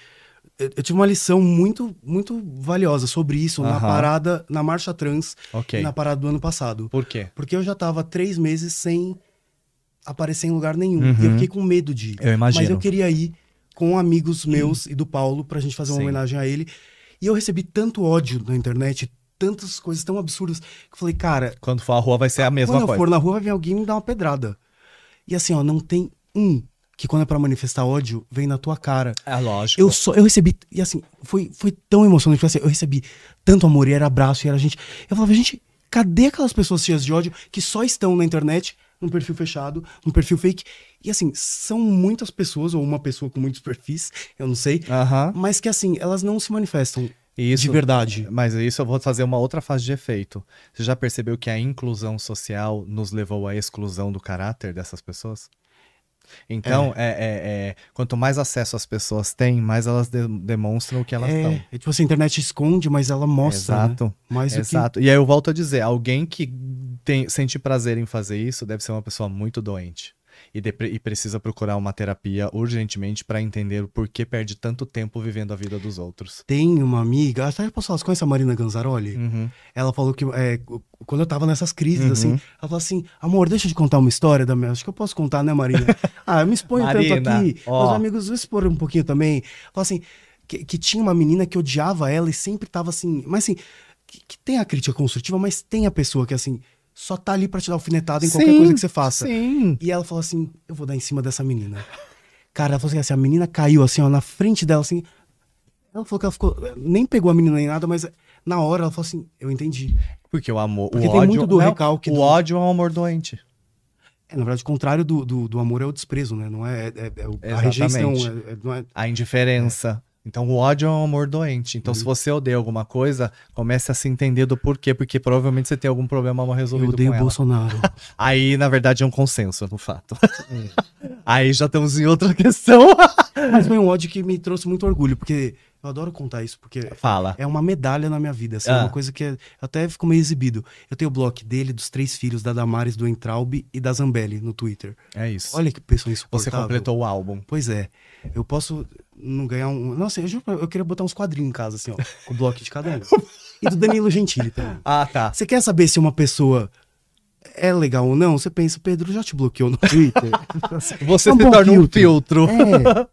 eu, eu tive uma lição muito, muito valiosa sobre isso na parada, na marcha trans, Ok. na parada do ano passado. Por quê? Porque eu já tava três meses sem aparecer em lugar nenhum. Uhum. E eu fiquei com medo de ir. Eu imagino. Mas eu queria ir com amigos meus e do Paulo pra gente fazer uma Sim. homenagem a ele. E eu recebi tanto ódio na internet, tantas coisas tão absurdas, que eu falei, cara, Quando for à rua vai ser a mesma quando eu coisa. for na rua vai vir alguém me dar uma pedrada. E assim, ó, não tem um que quando é pra manifestar ódio, vem na tua cara. É lógico. Eu só, eu recebi, e assim, foi, foi tão emocionante, assim, eu recebi tanto amor, e era abraço, e era gente. Eu falava, gente, cadê aquelas pessoas cheias de ódio que só estão na internet, num perfil fechado, num perfil fake? E assim, são muitas pessoas, ou uma pessoa com muitos perfis, eu não sei, Aham. mas que assim, elas não se manifestam Isso. de verdade. Mas isso eu vou fazer uma outra fase de efeito. Você já percebeu que a inclusão social nos levou à exclusão do caráter dessas pessoas? Então, é. é- é- quanto mais acesso as pessoas têm, mais elas de- demonstram o que elas são. É, é tipo assim, a internet esconde, mas ela mostra, né? Exato. Mais do que... Exato. E aí eu volto a dizer, alguém que tem, sente prazer em fazer isso deve ser uma pessoa muito doente. E, e precisa procurar uma terapia urgentemente para entender o porquê perde tanto tempo vivendo a vida dos outros. Tem uma amiga, até posso falar, conhece a Marina Ganzaroli? Uhum. Ela falou que é, quando eu tava nessas crises, Uhum. assim, ela falou assim: amor, deixa eu te contar uma história da minha. Acho que eu posso contar, né, Marina? ah, eu me exponho tanto Marina, aqui. ó. Meus amigos expor um pouquinho também. Falou assim: que, que tinha uma menina que odiava ela e sempre tava assim. Mas assim, que, que tem a crítica construtiva, mas tem a pessoa que assim, só tá ali pra te dar alfinetada em qualquer Sim, coisa que você faça. Sim. E ela falou assim: eu vou dar em cima dessa menina. Cara, ela falou assim, a menina caiu assim, ó, na frente dela, assim. Ela falou que ela ficou. Nem pegou a menina nem nada, mas na hora ela falou assim, eu entendi. Porque o amor. Porque o tem ódio, muito do não, recalque O do- ódio é um amor doente. É, na verdade, o contrário do, do, do amor é o desprezo, né? Não é, é- é o- a rejeição. é- é- não é- A indiferença. Então, o ódio é um amor doente. Então, Uhum. se você odeia alguma coisa, comece a se entender do porquê. Porque provavelmente você tem algum problema mal eu resolvido odeio com o. Bolsonaro. Aí, na verdade, é um consenso, no fato. Aí já estamos em outra questão. Mas foi um ódio que me trouxe muito orgulho, porque eu adoro contar isso, porque Fala. é uma medalha na minha vida, assim, Ah. uma coisa que é- até ficou meio exibido. Eu tenho o bloco dele, dos três filhos, da Damares, do Entraub e da Zambelli no Twitter. É isso. Olha que pessoa Você insuportável. completou o álbum. Pois é. Eu posso não ganhar um. Nossa, eu, juro eu queria botar uns quadrinhos em casa, assim, ó. Com o bloco de cada um. E do Danilo Gentili também. Ah, tá. Você quer saber se uma pessoa é legal ou não? Você pensa, Pedro já te bloqueou no Twitter. Você É um se torna um filtro. filtro. É.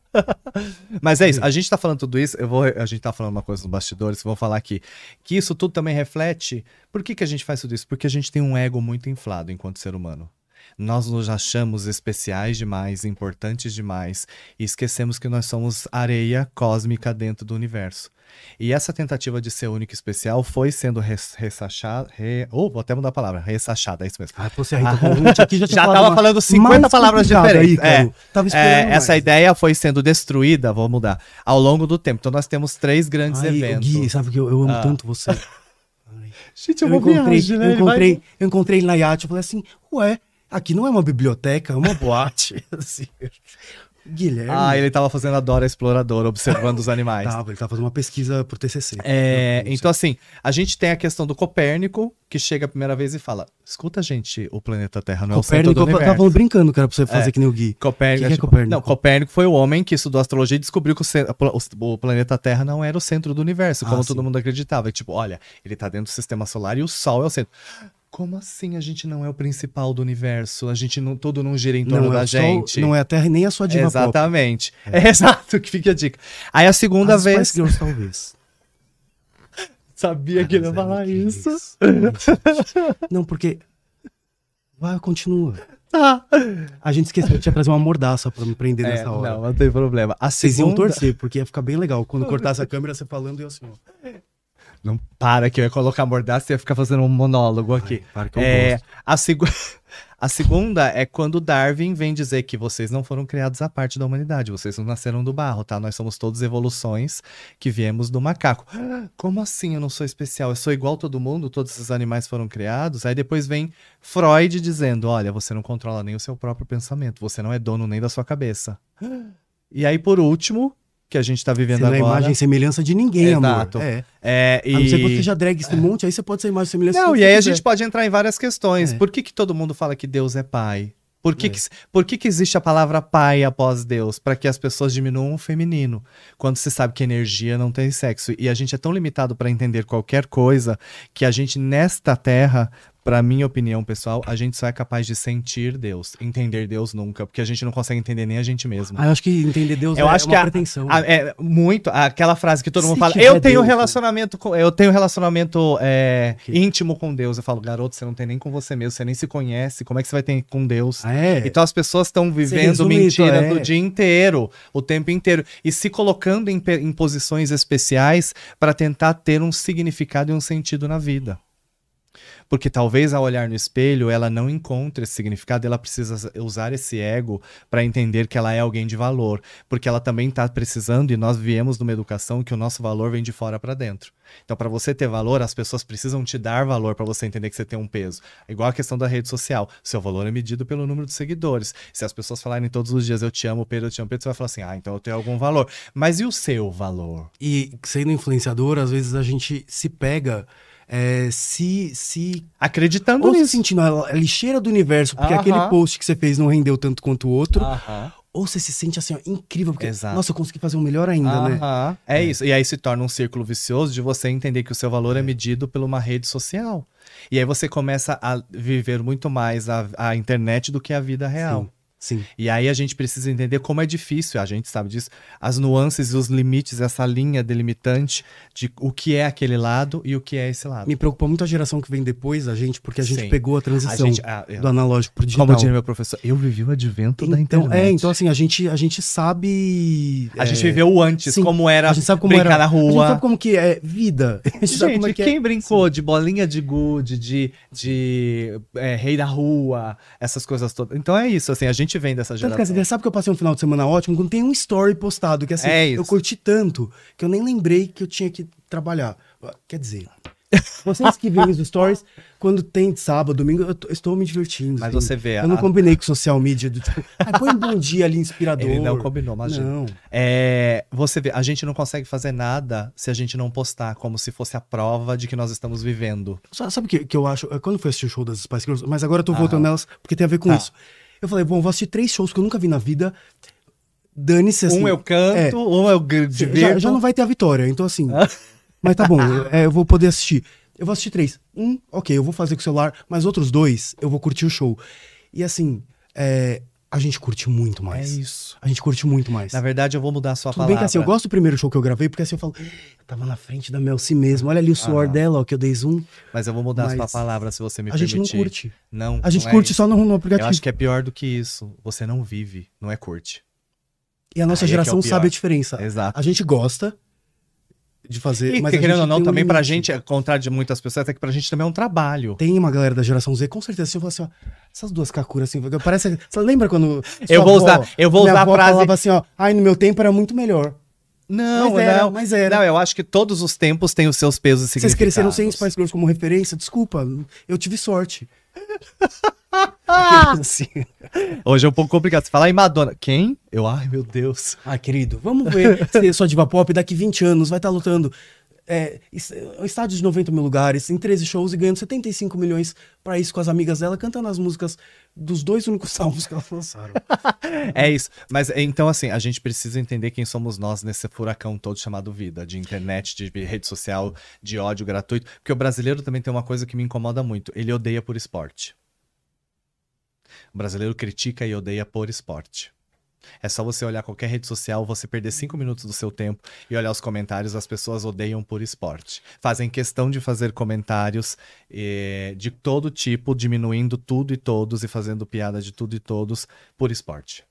Mas é isso, a gente tá falando tudo isso, eu vou, a gente tá falando uma coisa nos bastidores, vou falar aqui, que isso tudo também reflete, por que, que a gente faz tudo isso? Porque a gente tem um ego muito inflado enquanto ser humano. Nós nos achamos especiais demais, importantes demais, e esquecemos que nós somos areia cósmica dentro do universo. E essa tentativa de ser único e especial foi sendo res- ressachada, re, oh, vou até mudar a palavra, ressachada, é isso mesmo. Ah, você, a Rita Convite aqui já Já falado tava uma- falando 50 mais palavras diferentes. Aí. É. É, essa ideia foi sendo destruída, vou mudar, ao longo do tempo. Então nós temos três grandes Ai, eventos. Gui, sabe que eu, eu amo Ah. tanto você. Gente, Eu encontrei, eu, encontrei, eu encontrei ele na iate, eu falei assim, ué, aqui não é uma biblioteca, é uma boate. Assim, Guilherme. Ah, ele tava fazendo a Dora Exploradora, observando os animais. Tava, ele tava fazendo uma pesquisa pro TCC. É, Eu não então, assim, a gente tem a questão do Copérnico, que chega a primeira vez e fala: escuta, gente, o planeta Terra não é o centro Copérnico, do eu universo. tava brincando, cara, pra você fazer É. que nem o Gui. Copérnico, que é Copérnico? Não, Copérnico foi o homem que estudou astrologia e descobriu que o, o- o planeta Terra não era o centro do universo, como Ah, todo sim. mundo acreditava. E, tipo, olha, ele tá dentro do sistema solar e o Sol é o centro. Como assim a gente não é o principal do universo? A gente não, tudo não gira em torno Não é da gente. não é a Terra nem a sua diva. Exatamente. É. exato, que fica a dica. Aí a segunda As vez. Girls, talvez. Sabia que ele ia é falar isso. incríveis. Não, porque... Vai, continua. Tá. A gente esqueceu que tinha trazer uma mordaça pra me prender É, nessa hora. não, não tem problema. A Vocês iam segunda... torcer, porque ia ficar bem legal. Quando cortasse a câmera, você falando e eu assim, ó. Não para que eu ia colocar mordaça e ia ficar fazendo um monólogo aqui. Ai, para que eu É, gosto. a, segu... a segunda é quando Darwin vem dizer que vocês não foram criados à parte da humanidade, vocês não nasceram do barro, tá? Nós somos todos evoluções que viemos do macaco. Ah, Como assim eu não sou especial? Eu sou igual todo mundo, todos esses animais foram criados? Aí depois vem Freud dizendo: olha, você não controla nem o seu próprio pensamento, você não é dono nem da sua cabeça. E aí, por último, que a gente tá vivendo Você não é agora. imagem e semelhança de ninguém, Exato. amor. É. É, e... A não ser que você seja drag esse monte, aí você pode ser imagem e semelhança Não, e aí a quiser. gente pode entrar em várias questões. É. Por que, que todo mundo fala que Deus é pai? Por que, É. que, por que, que existe a palavra pai após Deus? Para que as pessoas diminuam o feminino. Quando se sabe que energia não tem sexo. E a gente é tão limitado para entender qualquer coisa que a gente, nesta terra, para minha opinião pessoal, a gente só é capaz de sentir Deus. Entender Deus nunca. Porque a gente não consegue entender nem a gente mesmo. Ah, eu acho que entender Deus Eu é acho uma que a- pretensão. Ah, é muito aquela frase que todo Se mundo fala. Eu tenho Deus, né?" relacionamento com, eu tenho relacionamento é, íntimo com Deus. Eu falo, garoto, você não tem nem com você mesmo, você nem se conhece. Como é que você vai ter com Deus? Ah, é? Então as pessoas estão vivendo resume isso, mentiras é. o dia inteiro, o tempo inteiro, e se colocando em, em posições especiais para tentar ter um significado e um sentido na vida. Porque talvez ao olhar no espelho ela não encontre esse significado, ela precisa usar esse ego para entender que ela é alguém de valor, porque ela também está precisando e nós viemos numa educação que o nosso valor vem de fora para dentro. Então, para você ter valor, as pessoas precisam te dar valor para você entender que você tem um peso. Igual a questão da rede social. Seu valor é medido pelo número de seguidores. Se as pessoas falarem todos os dias eu te amo, Pedro, eu te amo, Pedro, você vai falar assim: ah, então eu tenho algum valor. Mas e o seu valor? E sendo influenciador, às vezes a gente se pega é, se, se Acreditando ou se nisso. sentindo a lixeira do universo, porque Aham. aquele post que você fez não rendeu tanto quanto o outro, Aham. ou você se sente assim, ó, incrível, porque, Exato. nossa, eu consegui fazer um melhor ainda, né? Aham. É, isso. E aí se torna um círculo vicioso de você entender que o seu valor é, medido por uma rede social. E aí você começa a viver muito mais a, a internet do que a vida real. Sim. Sim. E aí a gente precisa entender como é difícil, a gente sabe disso, as nuances e os limites, essa linha delimitante de o que é aquele lado e o que é esse lado. Me preocupa muito a geração que vem depois da gente, porque a gente Sim. pegou a A transição gente, ah, é, do analógico pro digital. como diria meu professor, eu vivi o advento da então, internet. é, então assim, a gente, a gente sabe. a é, gente viveu o antes, sim, como era a gente sabe como brincar era. na A gente rua. sabe como que é vida. A gente, sabe Gente, como é que quem é. brincou de bolinha de gude, de, de é, rei da rua, essas coisas todas. Então é isso, assim, a gente vem dessa Tanto geração. que assim, sabe que eu passei um final de semana ótimo quando tem um story postado, que assim, É isso. eu curti tanto que eu nem lembrei que eu tinha que trabalhar. Quer dizer, vocês que veem os stories, quando tem sábado, domingo, eu tô- estou me divertindo. Mas assim. você vê, Eu não a- combinei com social media do tipo, ah, põe um bom dia ali inspirador. Ele não combinou, imagina. Não. É, você vê, a gente não consegue fazer nada se a gente não postar, como se fosse a prova de que nós estamos vivendo. Sa- Sabe o que, que eu acho? É, Quando eu fui assistir o show das Spice Girls, mas agora eu tô voltando Aham. nelas porque tem a ver com Tá. isso. Eu falei, bom, vou assistir três shows que eu nunca vi na vida. Dane-se assim. um eu canto, é. um eu gr- já, já não vai ter a vitória, então assim. Ah. mas tá bom, eu, é, eu vou poder assistir. Eu vou assistir três. Um, ok, eu vou fazer com o celular, mas outros dois, eu vou curtir o show. E assim, é, a gente curte muito É mais. isso. A gente curte muito mais. Na verdade, eu vou mudar a sua Tudo palavra. bem que assim, eu gosto do primeiro show que eu gravei, porque assim eu falo, eu tava na frente da Mel C mesmo, olha ali o suor Aham. dela, ó, que eu dei zoom. Mas eu vou mudar a sua Mas palavra se você me a permitir. gente não curte. Não, A gente não é curte isso. só no, no Eu aplicativo. acho que é pior do que isso. Você não vive, não é curte. E a nossa Aí é é geração pior. sabe a diferença. Exato. A gente gosta de fazer, E mas querendo ou não, tem um também pra gente, ao contrário de muitas pessoas, é que pra gente também é um trabalho. Tem uma galera da geração Z, com certeza, assim, eu falo assim, ó, essas duas kakuras assim, parece, você lembra quando Eu vou avó, usar- eu vou usar a frase- falava assim, ó, ai, no meu tempo era muito melhor. Não, Mas era, não. mas era. Não, eu acho que todos os tempos têm os seus pesos e Vocês cresceram sem. Spice Girls como referência? Desculpa, eu tive sorte. Assim. Hoje é um pouco complicado. Você falar em Madonna. Quem? Eu, ai, meu Deus. Ah, querido, vamos ver se sua diva pop daqui 20 anos vai estar lutando é, es- estádios de 90 mil lugares, em 13 shows e ganhando 75 milhões pra isso com as amigas dela, cantando as músicas dos dois únicos salmos que elas lançaram. É isso. Mas então, assim, a gente precisa entender quem somos nós nesse furacão todo chamado vida, de internet, de rede social, de ódio gratuito. Porque o brasileiro também tem uma coisa que me incomoda muito: ele odeia por esporte. O brasileiro critica e odeia por esporte. É só você olhar qualquer rede social, você perder cinco minutos do seu tempo e olhar os comentários, as pessoas odeiam por esporte. Fazem questão de fazer comentários eh, de todo tipo, diminuindo tudo e todos e fazendo piada de tudo e todos por esporte.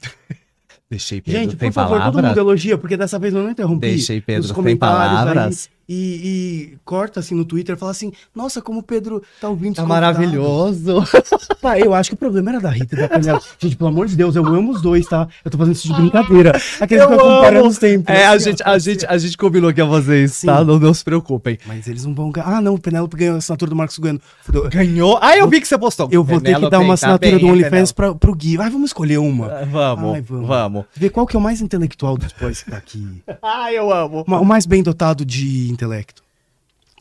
Deixei Pedro, Gente, por favor, todo palavras? mundo elogia, porque dessa vez eu não interrompi. Deixei Pedro, tem comentários aí, palavras? E, e corta assim no Twitter e fala assim: Nossa, como o Pedro tá ouvindo Tá os maravilhoso. convidados." Pá, eu acho que o problema era da Rita e da Penélope. Gente, pelo amor de Deus, eu amo os dois, tá? Eu tô fazendo isso de brincadeira. Aqueles Eu que ficam comparando os tempos. É, a gente, a, gente, a gente combinou que ia fazer isso, Sim. tá? Não, não se preocupem. Mas eles não vão ganhar. Ah, não, o Penélope ganhou a assinatura do Marcos. Fudeu. Ganhou. Ah, eu vi que você postou. Eu vou ter que dar uma tá assinatura bem, do OnlyFans pra, pro Gui. Ai, vamos escolher uma. Penélope. Vamos, Ai, vamos. vamos. Ver qual que é o mais intelectual dos boys que tá aqui. Ai, eu amo. O mais bem dotado de intelecto.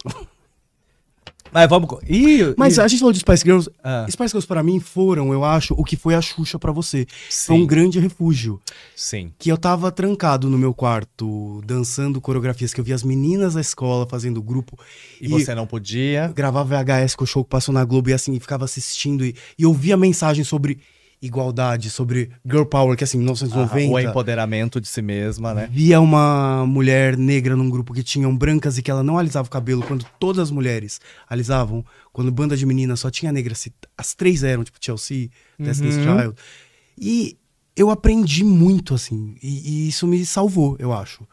Mas vamos. Ih, Mas a gente falou de Spice Girls. Ah, Spice Girls pra mim foram, eu acho, o que foi a Xuxa pra você. Foi sim, um grande refúgio. sim. Que eu tava trancado no meu quarto, dançando coreografias, que eu via as meninas da escola fazendo grupo. E, você não podia. gravava VHS com o show que passou na Globo e assim, ficava assistindo e, e ouvia mensagem sobre igualdade, sobre girl power, que assim, em Ah, 1990. o empoderamento de si mesma, né? Via uma mulher negra num grupo que tinham brancas e que ela não alisava o cabelo quando todas as mulheres alisavam. Quando banda de meninas só tinha negra, se- as três eram, tipo Chelsea, Destiny's Uhum. Child. E eu aprendi muito, assim, e, e isso me salvou, eu acho.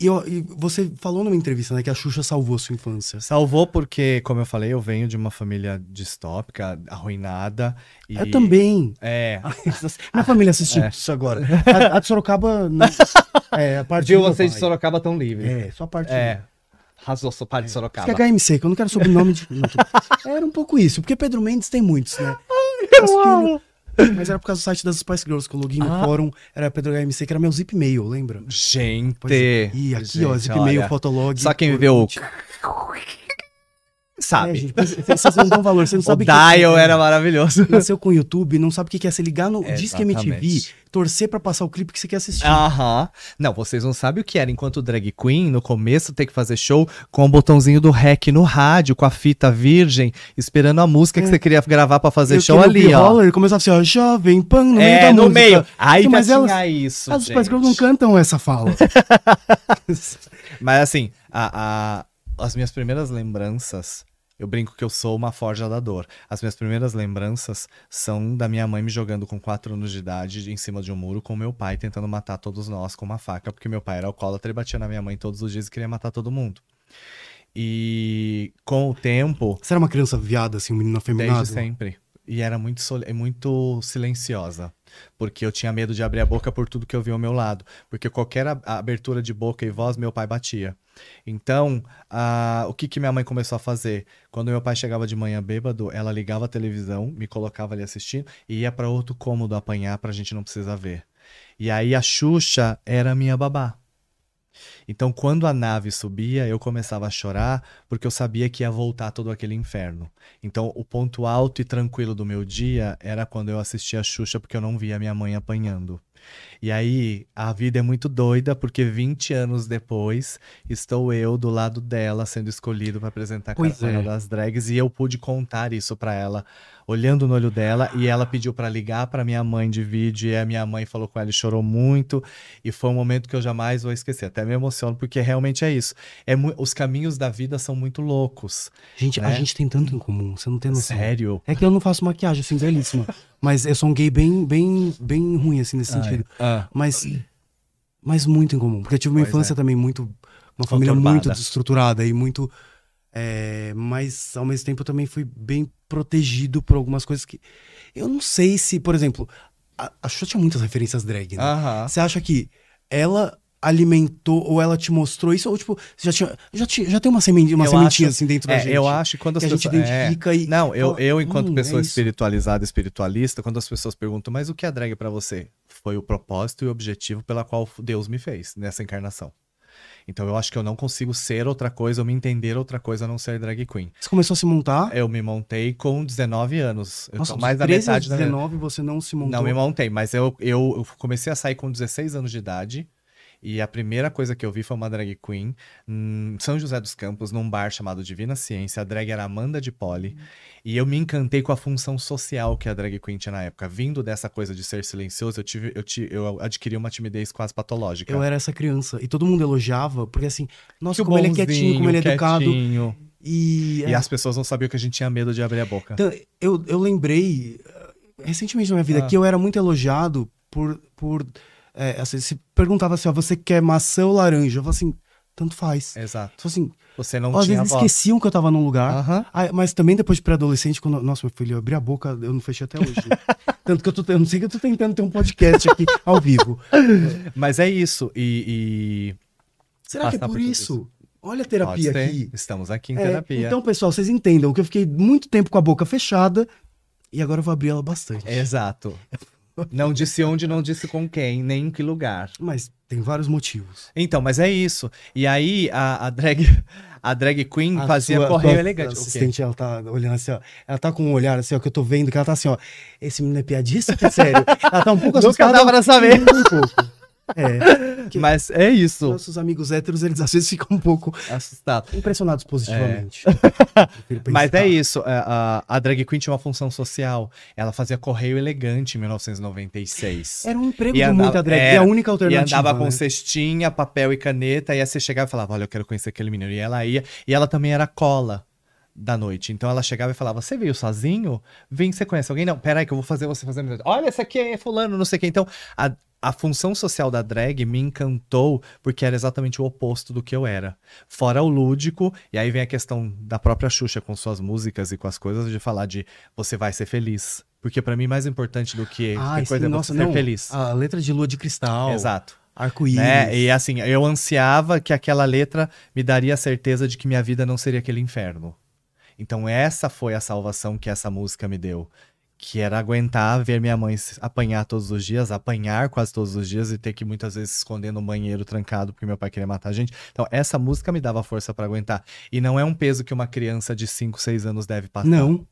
E, eu- e você falou numa entrevista, né, que a Xuxa salvou sua infância. Salvou porque, como eu falei, eu venho de uma família distópica, arruinada. E... Eu também. É. Minha família assistiu É. isso agora. A, a de Sorocaba. Não, é, a parte Viu vocês de. Sorocaba tão livre. É, só a parte. É. Arrasou, sou pai de Acho Sorocaba. é HMC, que eu não quero sobrenome de. Era um pouco isso, porque Pedro Mendes tem muitos, né? Mas, filho, mas era por causa do site das Spice Girls, que eu loguei no Ah. fórum, era Pedro HMC, que era meu zip mail, lembra? Gente. Pois é. E aqui, ó, Gente, zip mail, olha, fotolog. Só quem viveu o sabe. É, gente, vocês não dão valor, você não o sabe Dial que... era maravilhoso. Nasceu com o YouTube, não sabe o que que é você ligar no Disque MTV, torcer pra passar o clipe que você quer assistir. Aham. Não, vocês não sabem o que era enquanto drag queen, no começo, ter que fazer show com o botãozinho do REC no rádio, com a fita virgem, esperando a música que É. você queria gravar pra fazer Eu show ali, ó. Roller, começava assim, ó, Jovem Pan, no meio é, da no música. meio. Aí mas elas- isso, As Spice Girls não cantam essa fala. Mas assim, a- a- as minhas primeiras lembranças, eu brinco que eu sou uma forja da dor. As minhas primeiras lembranças são da minha mãe me jogando com 4 anos de idade em cima de um muro com meu pai tentando matar todos nós com uma faca, porque meu pai era alcoólatra e batia na minha mãe todos os dias e queria matar todo mundo. E com o tempo, Você era uma criança viada, assim, um menino afeminado? Desde sempre. E era muito, é muito silenciosa. Porque eu tinha medo de abrir a boca por tudo que eu vi ao meu lado. Porque qualquer a- abertura de boca e voz, meu pai batia. Então, o que, que minha mãe começou a fazer? Quando meu pai chegava de manhã bêbado, ela ligava a televisão, me colocava ali assistindo e ia para outro cômodo apanhar pra gente não precisar ver. E aí a Xuxa era a minha babá. Então, quando a nave subia, eu começava a chorar porque eu sabia que ia voltar todo aquele inferno. Então, o ponto alto e tranquilo do meu dia era quando eu assistia a Xuxa porque eu não via minha mãe apanhando. E aí, a vida é muito doida porque 20 anos depois, estou eu do lado dela sendo escolhido para apresentar a Caravana é. das Drags e eu pude contar isso para ela, olhando no olho dela, e ela pediu para ligar para minha mãe de vídeo e a minha mãe falou com ela e chorou muito, e foi um momento que eu jamais vou esquecer. Até me emociono porque realmente é isso. É os caminhos da vida são muito loucos. Gente, a né? gente tem tanto em comum, você não tem noção. Sério? É que eu não faço maquiagem, assim, belíssima. Mas eu sou um gay bem, bem, bem ruim, assim, nesse sentido. Ah, Mas, mas muito em comum. Porque eu tive uma Pois infância é. também muito. Uma família Conturbada. muito desestruturada e muito. é, mas ao mesmo tempo eu também fui bem protegido por algumas coisas que. Eu não sei se, por exemplo, a, a Xuxa tinha muitas referências drag, né? Você acha que ela alimentou ou ela te mostrou isso? Ou, tipo, você já, tinha, já, tinha, já tem uma sementinha, uma Eu sementinha acho- assim dentro da É, gente? eu acho que quando as que a gente pessoas. é. identifica e. Não, eu, fala, eu enquanto "Hum, é pessoa isso." espiritualizada, espiritualista, quando as pessoas perguntam, mas o que é drag pra você? Foi o propósito e o objetivo pela qual Deus me fez nessa encarnação. Então eu acho que eu não consigo ser outra coisa ou me entender outra coisa a não ser drag queen. Você começou a se montar. Eu me montei com 19 anos. Eu Nossa, dos mais da 13 metade aos da minha... 19 você não se montou. Não me montei, mas eu, eu, eu comecei a sair com 16 anos de idade. E a primeira coisa que eu vi foi uma drag queen em São José dos Campos, num bar chamado Divina Ciência. A drag era Amanda de Poli. E eu me encantei com a função social que a drag queen tinha na época. Vindo dessa coisa de ser silencioso, eu, tive, eu, ti- eu adquiri uma timidez quase patológica. Eu era essa criança. E todo mundo elogiava, porque assim, nossa, Que como ele é quietinho, como ele é educado. quietinho. E, E é, as pessoas não sabiam que a gente tinha medo de abrir a boca. então, eu, eu lembrei eh, recentemente na minha vida Ah. que eu era muito elogiado por. por é, assim, se perguntava assim, ó, você quer maçã ou laranja? Eu falava assim, tanto faz. Exato. Então, assim, Você não às tinha vezes voz. esqueciam que eu tava num lugar. Ah, mas também depois de pré-adolescente, quando. Nossa, meu filho, eu abri a boca, eu não fechei até hoje. Tanto que eu tô. Eu não sei que eu tô tentando ter um podcast aqui ao vivo. Mas é isso. E. Será que é por por tudo isso? Olha a e... terapia aqui. Estamos aqui em É, terapia. então, pessoal, vocês entendam que eu fiquei muito tempo com a boca fechada e agora eu vou abrir ela bastante. Exato. Não disse onde, não disse com quem, nem em que lugar. Mas tem vários motivos. Então, mas é isso. E aí, a, a drag, a drag queen A fazia sua- correio sua elegante. Assistente, ela tá olhando assim, ó. Ela tá com um olhar assim, ó, que eu tô vendo que ela tá assim, ó. Esse menino é piadista? Que é sério? Ela tá um pouco Nunca assustada. dá pra saber. Um pouco. É. que- Mas é isso. Nossos amigos héteros, eles às vezes ficam um pouco Assustado. impressionados positivamente. É. Mas é isso. A, a, a drag queen tinha uma função social. Ela fazia correio elegante em 1996. Era um emprego E de andava- muita drag. era. e a única E alternativa. andava com né? cestinha, papel e caneta, e aí você chegava e falava: Olha, eu quero conhecer aquele menino. E ela ia. E ela também era cola da noite. Então ela chegava e falava: Você veio sozinho? Vem, você conhece alguém? Não, peraí, que eu vou fazer você fazer amizade. Olha, esse aqui é fulano, não sei o quê. Então, a, a função social da drag me encantou porque era exatamente o oposto do que eu era. Fora o lúdico, e aí vem a questão da própria Xuxa com suas músicas e com as coisas, de falar de você vai ser feliz. Porque pra mim, mais importante do que Ah, coisa é nossa, você ser não. feliz. A letra de lua de cristal. Exato Arco-íris. né? E assim, eu ansiava que aquela letra me daria a certeza de que minha vida não seria aquele inferno. Então essa foi a salvação que essa música me deu. Que era aguentar ver minha mãe apanhar todos os dias, apanhar quase todos os dias e ter que muitas vezes se esconder no banheiro trancado porque meu pai queria matar a gente. Então, essa música me dava força pra aguentar. E não é um peso que uma criança de 5, 6 anos deve passar. Não.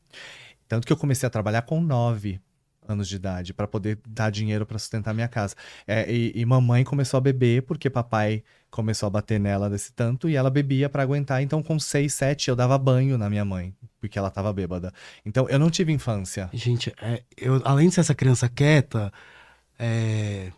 Tanto que eu comecei a trabalhar com 9 anos de idade pra poder dar dinheiro pra sustentar minha casa. É, e, e mamãe começou a beber porque papai começou a bater nela desse tanto e ela bebia pra aguentar. Então, com 6, 7, eu dava banho na minha mãe porque ela tava bêbada. Então, eu não tive infância. Gente, é, eu, além de ser essa criança quieta, é,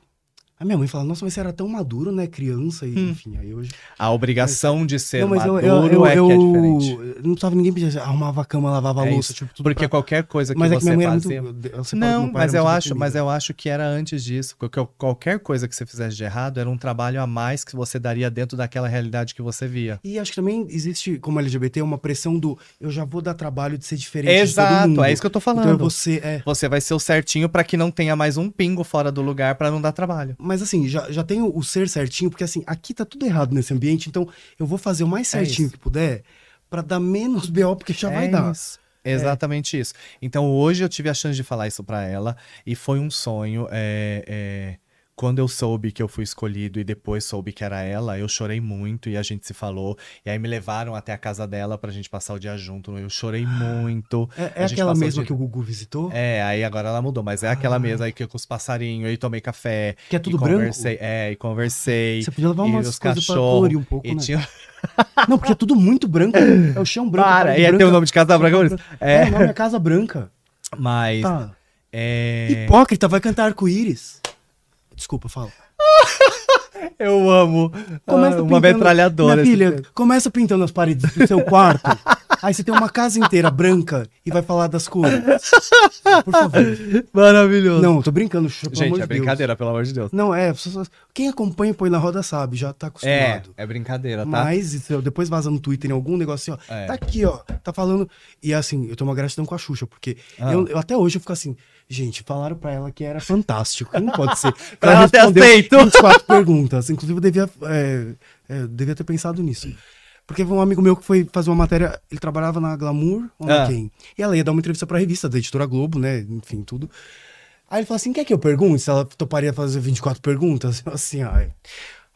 a minha mãe fala, nossa, mas você era tão maduro, né, criança, e, enfim, aí hoje... A obrigação de ser não, mas maduro eu, eu, é eu, que é diferente. não precisava ninguém pedir, arrumava a cama, lavava a É louça, tipo, tudo Porque pra- qualquer coisa que Mas é que você minha mãe fazia... muito... Não, mas eu acho, mas eu acho que era antes disso. Porque qualquer coisa que você fizesse de errado era um trabalho a mais que você daria dentro daquela realidade que você via. E acho que também existe, como LGBT, uma pressão do eu já vou dar trabalho de ser diferente Exato, é isso que eu tô falando. Então você é. Você vai ser o certinho pra que não tenha mais um pingo fora do lugar pra não dar trabalho. Mas assim, já, já tem o, ser certinho, porque assim, aqui tá tudo errado nesse ambiente, então eu vou fazer o mais certinho É que puder pra dar menos BO, porque já vai É dar. isso. Exatamente isso. Então hoje eu tive a chance de falar isso pra ela e foi um sonho. é, é, quando eu soube que eu fui escolhido e depois soube que era ela, eu chorei muito e a gente se falou. E aí me levaram até a casa dela pra gente passar o dia junto. Eu chorei muito. É, é aquela mesma dia- que o Gugu visitou? É, aí agora ela mudou, mas é aquela mesa aí que eu com os passarinhos, aí tomei café. Que é tudo e branco? É, e conversei. Você podia levar e umas os coisas pra cachorros, um pouco, e né? tinha... Não, porque é tudo muito branco. É o chão branco. Para, ia ter branca, o nome de Casa Branca. É, É, o nome é Casa Branca. mas... Tá. É... Hipócrita, vai cantar arco-íris. Desculpa, fala. Eu amo Começa ah, uma metralhadora. Minha filha, começa pintando as paredes do seu quarto. aí você tem uma casa inteira branca e vai falar das cores. Por favor. Maravilhoso. Não, eu tô brincando, Xuxa, pelo Gente, amor é de Deus. brincadeira, pelo amor de Deus. Não, é. só- só- Quem acompanha e põe na roda sabe, já tá É, acostumado. é brincadeira, tá? Mas isso, depois vaza no Twitter em algum negócio assim, ó. É. Tá aqui, ó. Tá falando. E assim, eu tenho uma gratidão com a Xuxa, porque Ah. eu, eu até hoje eu fico assim, gente, falaram pra ela que era fantástico. Não pode ser. Ela ter aceito. 24 perguntas. Inclusive, eu devia, é, é, eu devia ter pensado nisso. Porque um amigo meu que foi fazer uma matéria, ele trabalhava na Glamour, ou na Ah. quem? E ela ia dar uma entrevista pra revista da editora Globo, né? Enfim, tudo. Aí ele falou assim: quer que eu pergunte se ela toparia fazer 24 perguntas? Eu assim, ai.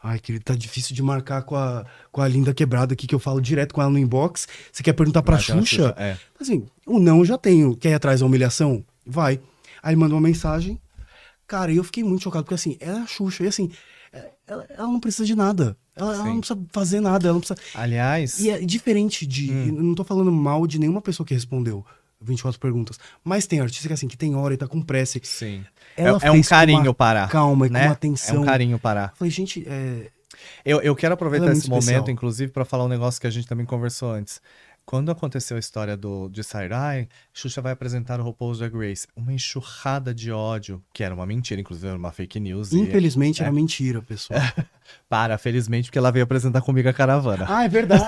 Ai, querido, tá difícil de marcar com a, com a linda quebrada aqui, que eu falo direto com ela no inbox. Você quer perguntar pra Aquela Xuxa? É. Assim, o não eu já tenho. Quer ir atrás da humilhação? Vai. Aí ele mandou uma mensagem. Cara, e eu fiquei muito chocado, porque assim, ela é a Xuxa. E assim, é- ela, ela não precisa de nada. Ela, ela não precisa fazer nada. Ela não precisa. Aliás, E é diferente de. Hum. Não tô falando mal de nenhuma pessoa que respondeu 24 perguntas. Mas tem artista que assim, que tem hora e tá com pressa. sim. Ela é, é um com carinho uma parar. calma e com né? uma atenção. É um carinho parar. Eu falei, gente, é. Eu, eu quero aproveitar é esse muito momento, especial. inclusive, para falar um negócio que a gente também conversou antes. Quando aconteceu a história do, de sair, ai, Xuxa vai apresentar o RuPaul's Drag Race, uma enxurrada de ódio, que era uma mentira, inclusive era uma fake news. e- Infelizmente é. era mentira, pessoal. Para, felizmente, porque ela veio apresentar comigo a caravana. ah, é verdade.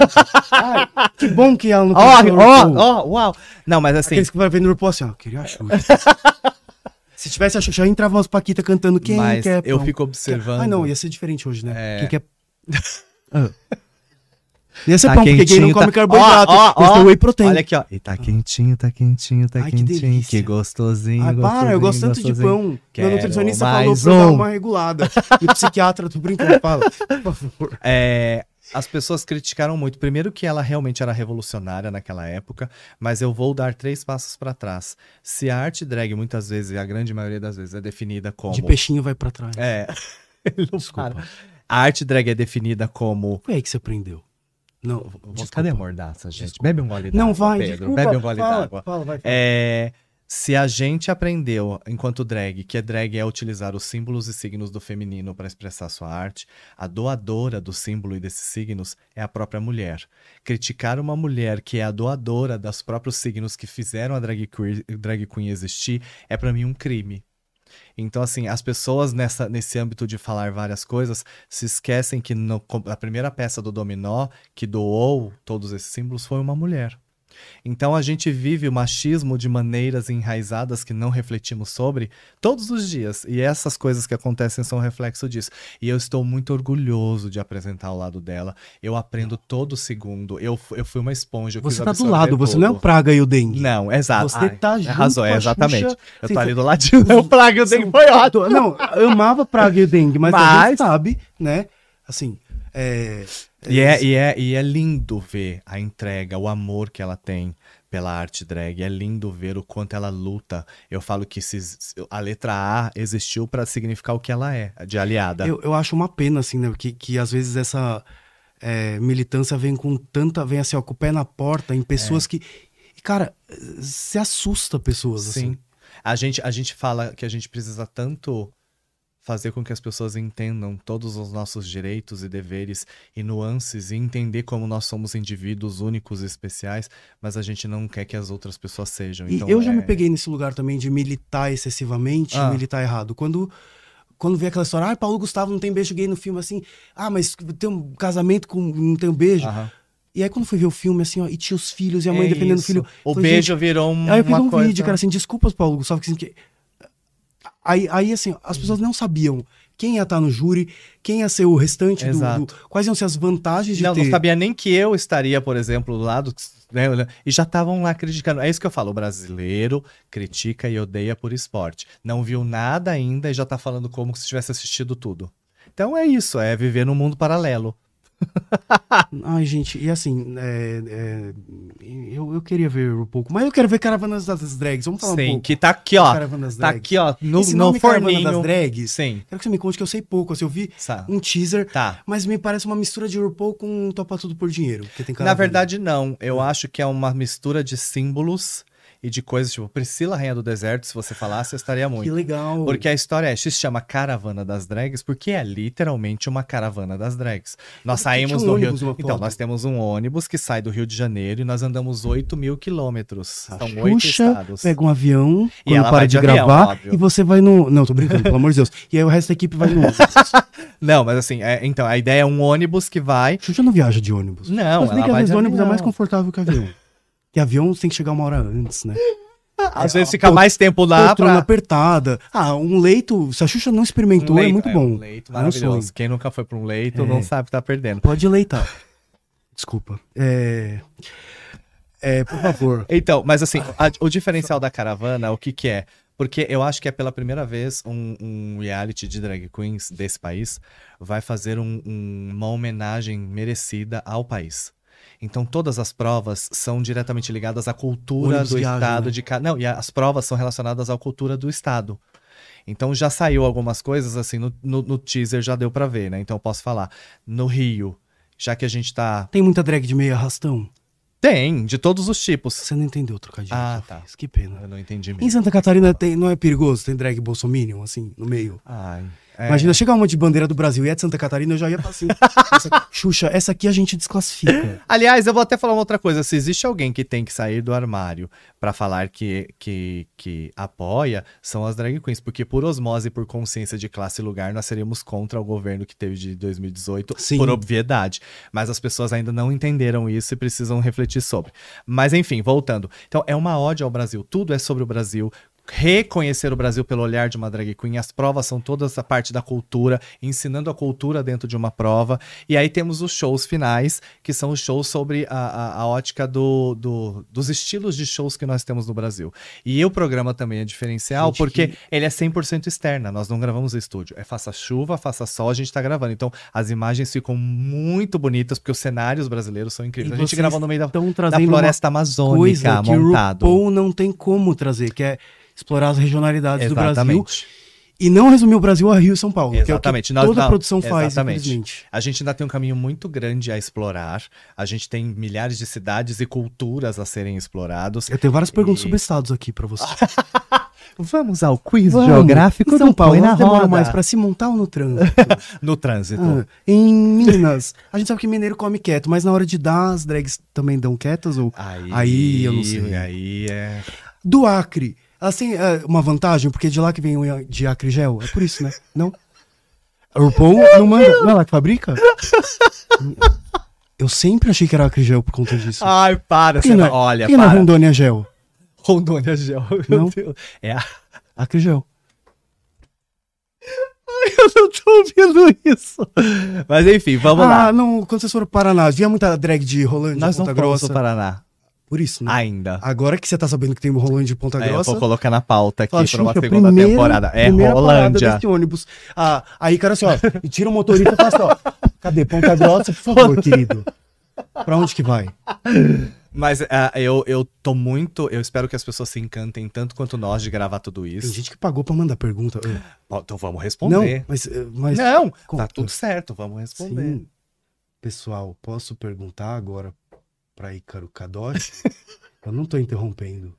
Ai, que bom que ela não Ó, ó, ó, uau! Não, mas assim, Aqueles que vai ver no RuPaul assim, ó, queria a Xuxa. Se tivesse a Xuxa, entrava umas paquitas cantando quem mas quer eu pão? fico observando. Ah, não, ia ser diferente hoje, né? É. Quem quer... Ah. Ia ser Tá pão, porque quem não quentinho, come tá- carboidrato. Ó, ó, ó. whey protein. Olha aqui, ó. E tá quentinho, tá quentinho, tá Ai, que quentinho. delícia. Que gostosinho. Ai, para, eu gostosinho, gosto tanto de gostosinho. pão. Meu Quero nutricionista mais falou pra eu dar um. uma regulada. E o psiquiatra, tô brincando, fala. Por favor. É, as pessoas criticaram muito. Primeiro que ela realmente era revolucionária naquela época, mas eu vou dar três passos pra trás. Se a arte drag muitas vezes, e a grande maioria das vezes, é definida como De peixinho vai pra trás. é, Desculpa. para. A arte drag é definida como Foi aí que você aprendeu. Não, desculpa. Cadê a mordaça, gente? Bebe um gole d'água. Não, vai, Pedro. desculpa. Bebe um gole d'água. É, se a gente aprendeu, enquanto drag, que a drag é utilizar os símbolos e signos do feminino para expressar sua arte, a doadora do símbolo e desses signos é a própria mulher. Criticar uma mulher que é a doadora dos próprios signos que fizeram a drag queen, drag queen existir é para mim um crime. Então, assim, as pessoas nessa, nesse âmbito de falar várias coisas se esquecem que no- a primeira peça do dominó que doou todos esses símbolos foi uma mulher. Então a gente vive o machismo de maneiras enraizadas que não refletimos sobre todos os dias. E essas coisas que acontecem são reflexo disso. E eu estou muito orgulhoso de apresentar o lado dela. Eu aprendo todo segundo. Eu, eu fui uma esponja. eu Você quis tá do lado, você não é o. Praga e o Dengue. Não, exato. Você tá junto Arrasou, é, a exatamente. Xuxa, eu tô ali do ladinho. Eu praga, eu tenho que foi ótimo. Não, eu amava Praga e o Dengue, mas, a Mas- gente sabe, né? Assim, é... E é, e, é, e é lindo ver a entrega, o amor que ela tem pela arte drag. É lindo ver o quanto ela luta. Eu falo que se, a letra A existiu pra significar o que ela é, de aliada. Eu, eu acho uma pena, assim, né? Que, que às vezes essa é, militância vem com tanta. vem assim, ó, com o pé na porta em pessoas que. E, cara, se assusta pessoas, Sim. assim. A gente, a gente fala que a gente precisa tanto fazer com que as pessoas entendam todos os nossos direitos e deveres e nuances e entender como nós somos indivíduos únicos e especiais, mas a gente não quer que as outras pessoas sejam. E Então, eu já é- me peguei nesse lugar também de militar excessivamente, Ah. militar errado. Quando. Quando vê aquela história, ah, Paulo Gustavo não tem beijo gay no filme, assim, ah, mas tem um casamento com não tem um beijo. Aham. E aí quando fui ver o filme, assim, ó, e tinha os filhos e a mãe É defendendo o isso. filho. O falei, beijo virou um, Aí eu fiz uma um coisa... vídeo, cara, assim, desculpas, Paulo Gustavo, que, assim, que... Aí, aí, assim, as pessoas não sabiam quem ia estar no júri, quem ia ser o restante do, do- Quais iam ser as vantagens de Não, ter... não sabia nem que eu estaria, por exemplo, do lado. né, e já estavam lá criticando. É isso que eu falo: o brasileiro critica e odeia por esporte. Não viu nada ainda e já tá falando como se tivesse assistido tudo. Então é isso, é viver num mundo paralelo. Ai, gente, e assim, é, é, eu, eu queria ver um pouco, mas eu quero ver Caravanas das Drags, vamos falar um Sim, pouco. que tá aqui, ó. Caravanas Tá Drags. aqui, ó, no, Esse no nome Caravana forninho. das Drags, Sim. quero que você me conte que eu sei pouco, assim, eu vi Sa- um teaser, Tá. mas me parece uma mistura de RuPaul com Topa Tudo por Dinheiro, que tem Na verdade, não. Eu acho que é uma mistura de símbolos e de coisas tipo Priscila Rainha do Deserto, se você falasse, eu estaria Que muito. legal. Porque a história é, se chama Caravana das Drags, porque é literalmente uma caravana das drags. Nós saímos um do Rio. Então, nós temos um ônibus que sai do Rio de Janeiro e nós andamos 8 mil quilômetros. São oito estados. pega um avião, E quando ela para de, avião, gravar, óbvio. e você vai no... Não, tô brincando, pelo amor de Deus. E aí o resto da equipe vai no ônibus. Não, mas assim, é- então, a ideia é um ônibus que vai. Xuxa não viaja de ônibus. Não, Mas ela que às vezes ônibus é avião. mais confortável que avião. Porque avião tem que chegar uma hora antes, né? Às vezes fica mais tempo lá Poltrona pra. apertada. Ah, um leito, se a Xuxa não experimentou, Um é leito, muito bom. Um leito é um maravilhoso. Quem nunca foi pra um leito É. não sabe tá perdendo. Pode leitar. Desculpa. É... É, por favor. Então, mas assim, a- o diferencial da caravana, o que que é? Porque eu acho que é pela primeira vez um, um reality de drag queens desse país vai fazer um- um- uma homenagem merecida ao país. Então todas as provas são diretamente ligadas à cultura do viagem, estado né? de cada. Não, e as provas são relacionadas à cultura do estado. Então já saiu algumas coisas assim no, no- no teaser já deu pra ver, né? Então eu posso falar no Rio, já que a gente tá Tem muita drag de meio arrastão? tem de todos os tipos. Você não entendeu o trocadilho Ah, que tá. fiz. Que pena. Eu não entendi Em mesmo. Santa Catarina tem, não é perigoso? Tem drag bolsominion, assim, no meio? Ai, é. Imagina chegar uma de bandeira do Brasil e é de Santa Catarina, eu já ia falar assim, essa- Xuxa, essa aqui a gente desclassifica. Aliás, eu vou até falar uma outra coisa. Se existe alguém que tem que sair do armário pra falar que, que, que apoia, são as drag queens. Porque por osmose e por consciência de classe e lugar, nós seríamos contra o governo que teve de 2018, Sim. por obviedade. Mas as pessoas ainda não entenderam isso e precisam refletir sobre. Mas enfim, voltando. Então, é uma ódio ao Brasil. Tudo é sobre o Brasil. Reconhecer o Brasil pelo olhar de uma drag queen, as provas são toda essa parte da cultura, ensinando a cultura dentro de uma prova. E aí temos os shows finais, que são os shows sobre a, a, a ótica do, do- dos estilos de shows que nós temos no Brasil. E o programa também é diferencial, Gente, porque que- ele é 100% externa, nós não gravamos em estúdio. É faça chuva, faça sol, a gente tá gravando. Então as imagens ficam muito bonitas, porque os cenários brasileiros são incríveis. E a gente gravou no meio da, da floresta amazônica coisa que o montado. RuPaul não tem como trazer, que é explorar as regionalidades do Brasil. Exatamente. E não resumir o Brasil a Rio e São Paulo, Exatamente. que é o que toda a produção faz, exatamente. A gente ainda tem um caminho muito grande a explorar. A gente tem milhares de cidades e culturas a serem explorados. Eu tenho várias perguntas E- sobre estados aqui pra você. Vamos ao quiz Vamos. geográfico Em São Paulo, Põe na demora Roda. mais pra se montar ou no trânsito? No trânsito. Ah, em Minas, a gente sabe que mineiro come quieto, mas na hora de dar, as drags também dão quietas? Ou... Aí, Aí eu não sei. Aí é. Do Acre, elas têm é, uma vantagem, porque é de lá que vem o de Acre Gel? É por isso, né? Não? A RuPaul não manda. Não é lá que fabrica? Eu sempre achei que era Acrigel por conta disso. Ai, para, você não não- olha, que não é. Rondônia Gel? Rondônia Gel, meu Não? Deus. É a... Acrigel. Eu não tô ouvindo isso. Mas enfim, vamos lá. Ah, não, quando vocês foram pro Paraná, via muita drag de Rolândia, Nós não Ponta fomos Grossa. Paraná Por isso, né? ainda. Agora que você tá sabendo que tem o Rolândia de Ponta Aí eu Grossa... vou colocar na pauta aqui fala, para uma "Xuxa, segunda primeira- temporada. É Rolândia. desse ônibus. Ah, aí, cara, assim, ó, e tira o motorista e fala assim, ó, cadê Ponta Grossa, por favor, querido? Pra onde que vai? Mas ah, eu, eu tô muito. Eu espero que as pessoas se encantem tanto quanto nós de gravar tudo Tem isso. gente que pagou pra mandar pergunta. Ó, Então vamos Não, responder. mas... eh, mas Não, Conta. tá tudo certo, vamos responder. Sim. Pessoal, posso perguntar agora pra Ícaro Kadoshi? eu não tô interrompendo.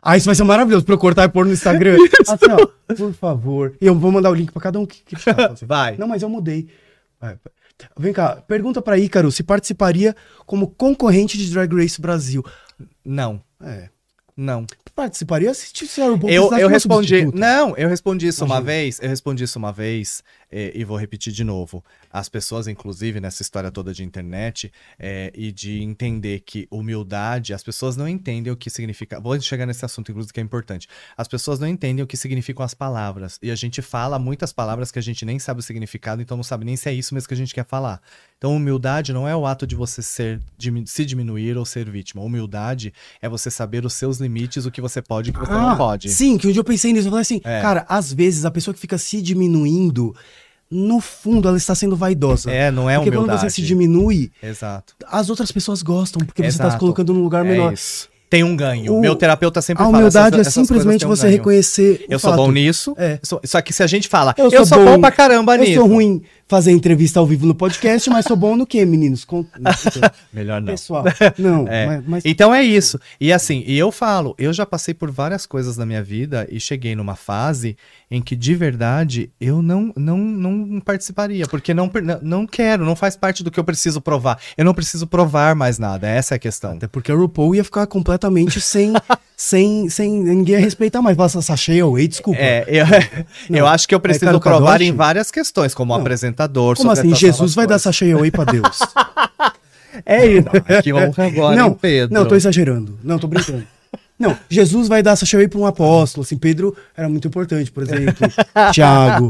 Ah, isso vai ser maravilhoso pra eu cortar e pôr no Instagram. Assim, ó, por favor. Eu vou mandar o link pra cada um que, que tá. Vai. Não, mas eu mudei. Vai. Vem cá, pergunta pra Ícaro se participaria como concorrente de Drag Race Brasil. Não, É. não. Participaria se tivesse o bom Eu, eu uma respondi. Não, eu respondi isso uma Imagina. vez. Eu respondi isso uma vez eh, e vou repetir de novo. As pessoas, inclusive, nessa história toda de internet eh, e de entender que humildade, as pessoas não entendem o que significa. Vou chegar nesse assunto, inclusive, que é importante. As pessoas não entendem o que significam as palavras. E a gente fala muitas palavras que a gente nem sabe o significado, então não sabe nem se é isso mesmo que a gente quer falar. Então, humildade não é o ato de você ser, se diminuir ou ser vítima. Humildade é você saber os seus limites, o que você pode e o que você não Ah, pode. Sim, que um dia eu pensei nisso. Eu falei assim, É. cara, às vezes a pessoa que fica se diminuindo, no fundo ela está sendo vaidosa. É, não é Porque humildade. quando você se diminui, Exato. as outras pessoas gostam, porque você está se Exato. colocando num lugar É menor. isso. Tem um ganho. O- Meu terapeuta sempre A fala humildade essas- é essas coisas simplesmente um você ganho. reconhecer. Eu sou fato. bom nisso. É. eu sou- Só que se a gente fala, Eu eu, sou sou, bom, bom- pra caramba Eu nisso. sou ruim fazer entrevista ao vivo no podcast, mas sou bom no quê, meninos? Con- Melhor não. Pessoal, não, É. mas, mas- Então é isso. E assim, e eu falo, eu já passei por várias coisas na minha vida e cheguei numa fase em que de verdade eu não não, não participaria, porque não, não- não quero, não faz parte do que eu preciso provar. Eu não preciso provar mais nada, essa é a questão. Até porque a RuPaul ia ficar completamente sem, sem, sem ninguém respeitar mais. Fala, Sasha Away, desculpa. É, eu, Não. eu acho que eu preciso Caro provar em várias questões, como Não. apresentador. Como assim? Jesus vai dar coisas. Sasha Away pra Deus? É isso. Que honra agora, não, hein, Pedro. não, tô exagerando. Não, tô brincando. Não, Jesus vai dar Sasha Away pra um apóstolo. Assim, Pedro era muito importante, por exemplo. Tiago.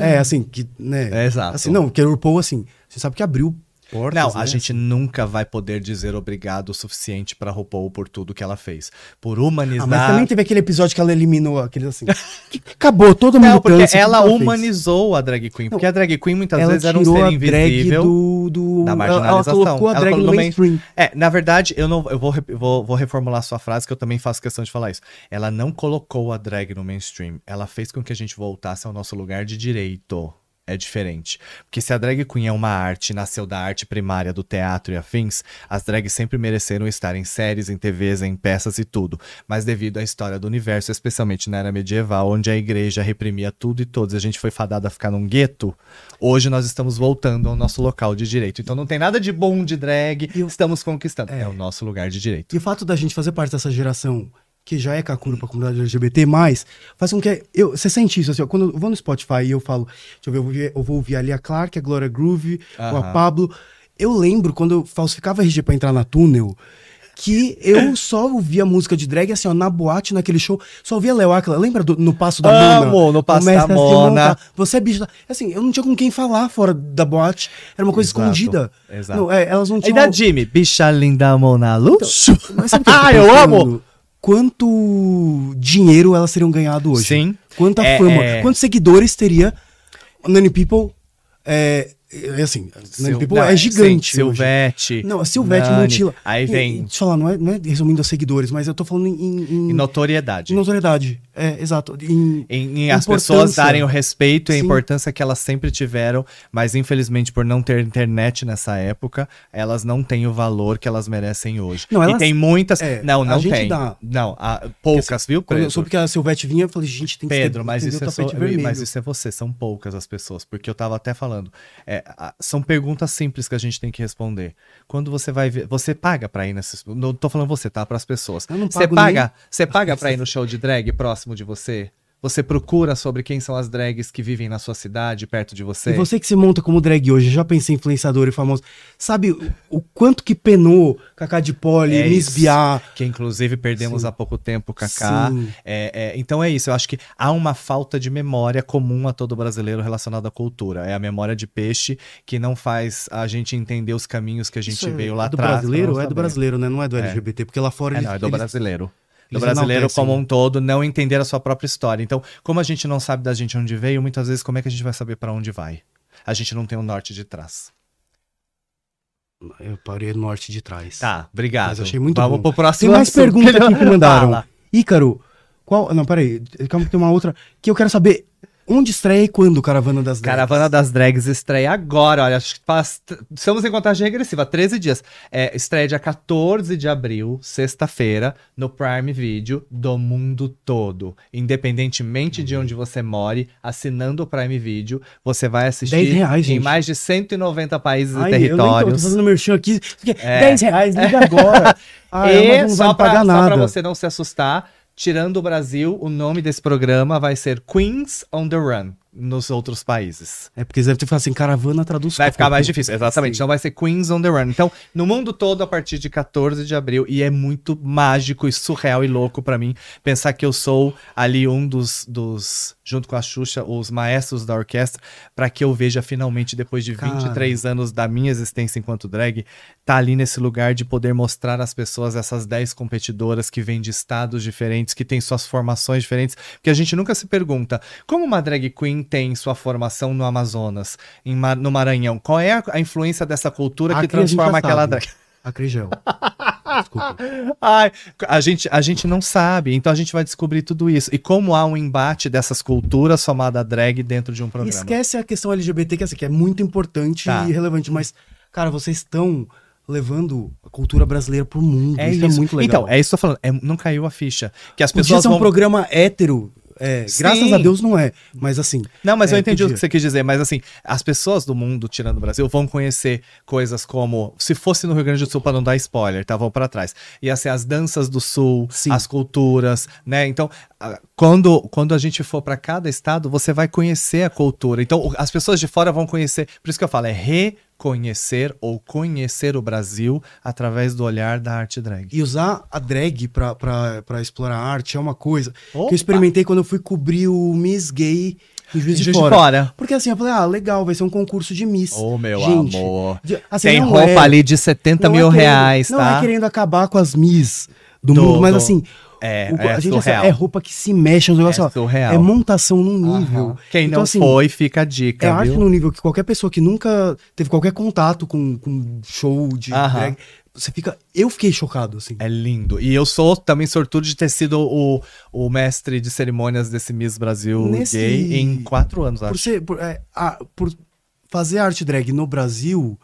É, assim, que, né? É, exato. Assim, não, porque a RuPaul, assim, você sabe que abriu portas, Não, né? a gente nunca vai poder dizer obrigado o suficiente pra RuPaul por tudo que ela fez. Por humanizar. Ah, mas também teve aquele episódio que ela eliminou aqueles assim. que acabou toda a Não, porque que ela fez. humanizou a drag queen. Porque a drag queen muitas Ela vezes era um ser a drag invisível. do, do... da ela- marginalização. Ela colocou a Ela drag colocou no mainstream. É, na verdade, eu não eu vou, vou, vou reformular sua frase, que eu também faço questão de falar isso. Ela não colocou a drag no mainstream. Ela fez com que a gente voltasse ao nosso lugar de direito. É diferente. Porque se a drag queen é uma arte, nasceu da arte primária do teatro e afins, as drags sempre mereceram estar em séries, em TVs, em peças e tudo. Mas devido à história do universo, especialmente na era medieval, onde a igreja reprimia tudo e todos, e a gente foi fadada a ficar num gueto, hoje nós estamos voltando ao nosso local de direito. Então não tem nada de bom de drag, E o- estamos conquistando. É. É. o nosso lugar de direito. E o fato da gente fazer parte dessa geração que já é Kakuro pra comunidade LGBT, mais, faz com que. Eu, você sente isso, assim, ó, quando eu vou no Spotify e eu falo, deixa eu ver, eu vou, ver- eu vou ouvir ali a Clark, a Glória Groove, ou a Aham. Pablo. Eu lembro quando eu falsificava RG pra entrar na túnel. Que eu só ouvia música de drag, assim, ó, na boate, naquele show, só ouvia Léo Aquila. Lembra do, no Passo da Mona? Amo, no Passo da Mona. Você é bicho da... Assim, eu não tinha com quem falar fora da boate. Era uma coisa Exato, escondida. exato. Não, é, elas não E tinham... da Jimmy, bicha linda Mona Luz? Mas sabe o que Ah, eu amo! Quanto dinheiro elas teriam ganhado hoje? Sim. Quanta É, fama? é. Quantos seguidores teria? Nani People é, é assim, Sil- People não, é gigante. sim. Silvete. Não, a Silvete Nani. Montila. Aí vem Deixa eu falar, não é, não é resumindo a seguidores, mas eu tô falando em, em, em notoriedade. em notoriedade. É, exato. Em, Em, em as pessoas darem o respeito e a Sim. importância que elas sempre tiveram, mas infelizmente por não ter internet nessa época, elas não têm o valor que elas merecem hoje. Não, e elas- tem muitas. é, não, não tem. dá- Não, a- poucas, viu, quando eu Pedro? soube que a Silvete vinha, eu falei, gente, tem que Pedro, ter, mas isso, é só, mas isso é você, são poucas as pessoas, porque eu tava até falando. É, a- são perguntas simples que a gente tem que responder. Quando você vai ver, você paga pra ir nesses. Não tô falando você, tá? Para as pessoas. Você paga, você paga pra ir no show de drag próximo de você? Você procura sobre quem são as drags que vivem na sua cidade, perto de você? E você que se monta como drag hoje, já pensei em influenciador e famoso. Sabe o, o quanto que penou Cacá de Poli, É Miss. Biá? Que inclusive perdemos Sim. há pouco tempo. Sim. É, é, então é isso, eu acho que há uma falta de memória comum a todo brasileiro relacionada à cultura. É a memória de peixe que não faz a gente entender os caminhos que a gente Isso é- veio lá é do atrás. brasileiro? É do brasileiro, né? Não é do É. LGBT, porque lá fora É, eles, não, é do eles- brasileiro. Do brasileiro como um todo, não entender a sua própria história. Então, como a gente não sabe da gente onde veio, muitas vezes como é que a gente vai saber pra onde vai? A gente não tem o norte de trás. Eu parei no norte de trás. Tá, obrigado. Mas eu achei muito Vamos bom. pro próximo Tem mais perguntas que mandaram. Fala. Ícaro, qual. Não, peraí. Calma que tem uma outra. Que eu quero saber onde estreia e quando Caravana das Drags? Caravana das Drags estreia agora, olha, acho que faz, estamos em contagem regressiva, 13 dias. É, estreia dia 14 de abril, sexta-feira, no Prime Video do mundo todo. Independentemente de onde você more, assinando o Prime Video, você vai assistir 10 reais, em gente. mais de 190 países Ai, e Eu nem tô, territórios. fazendo merchan aqui. É É. 10 reais, liga agora. Ah, e só, pra, só pra você não se assustar, tirando o Brasil, o nome desse programa vai ser Queens on the Run nos outros países. É porque eles devem ter falado assim, caravana traduz Vai ficar mais difícil, exatamente. Sim. Então vai ser Queens on the Run. Então, no mundo todo, a partir de 14 de abril, e é muito mágico e surreal e louco pra mim pensar que eu sou ali um dos, dos junto com a Xuxa, os maestros da orquestra, pra que eu veja finalmente, depois de Cara. 23 anos da minha existência enquanto drag, tá ali nesse lugar de poder mostrar às pessoas essas 10 competidoras que vêm de estados diferentes, que têm suas formações diferentes, porque a gente nunca se pergunta como uma drag queen tem sua formação no Amazonas, em no Maranhão, qual é a, a influência dessa cultura que transforma aquela drag? A Crigel. Desculpa. Ai, a gente, a gente não sabe, então a gente vai descobrir tudo isso. E como há um embate dessas culturas somada drag dentro de um programa. Esquece a questão LGBT, que, é assim, que é muito importante Tá. e relevante, mas, cara, vocês estão levando a cultura brasileira pro mundo. É isso, isso. é muito legal. Então, é isso que eu tô falando. é- não caiu a ficha. Que as Podia pessoas ser um vão... programa hétero. É, Sim. graças a Deus não é. Mas assim. Não, mas É, eu entendi o podia. que você quis dizer. Mas assim, as pessoas do mundo, tirando o Brasil, vão conhecer coisas como. Se fosse no Rio Grande do Sul, para não dar spoiler, tá? Vão pra trás. Ia ser as danças do Sul, Sim. as culturas, né? Então, quando, quando a gente for pra cada estado, você vai conhecer a cultura. Então, o- as pessoas de fora vão conhecer. Por isso que eu falo, é reconhecer ou conhecer o Brasil através do olhar da arte drag. E usar a drag pra explorar a arte é uma coisa que Opa! eu experimentei quando eu fui cobrir o Miss Gay em Juiz de, Juiz Fora. de fora. Porque assim, eu falei, ah, legal, vai ser um concurso de Miss. Ô, meu Gente, amor. de- assim, Tem não roupa é- ali de 70 não mil é querendo- reais, Não tá? é querendo acabar com as Miss do, Do- mundo, mas do- assim, É, o- é a gente surreal. é roupa que se mexe, é um negócio, É surreal. é montação num nível. Aham. Quem Então, não assim, foi, fica a dica, É arte num nível que qualquer pessoa que nunca teve qualquer contato com, com show de Aham. drag, você fica. Eu fiquei chocado, assim. É lindo. E eu sou também sortudo de ter sido o, o mestre de cerimônias desse Miss Brasil Nesse- gay em quatro anos, Por, acho. ser, por, é, a- por fazer arte drag no Brasil,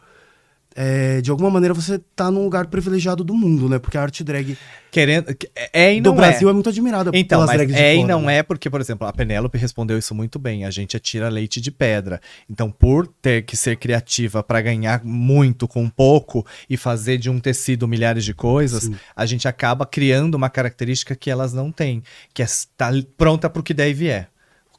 é, de alguma maneira você tá num lugar privilegiado do mundo, né? Porque a arte drag Querendo. É e do não Brasil é. é. muito admirada Então, pelas mas drags de é e não né? é porque, por exemplo, a Penélope respondeu isso muito bem. A gente atira leite de pedra. Então, por ter que ser criativa para ganhar muito com pouco e fazer de um tecido milhares de coisas, Sim. a gente acaba criando uma característica que elas não têm, que é estar pronta para o que der e vier.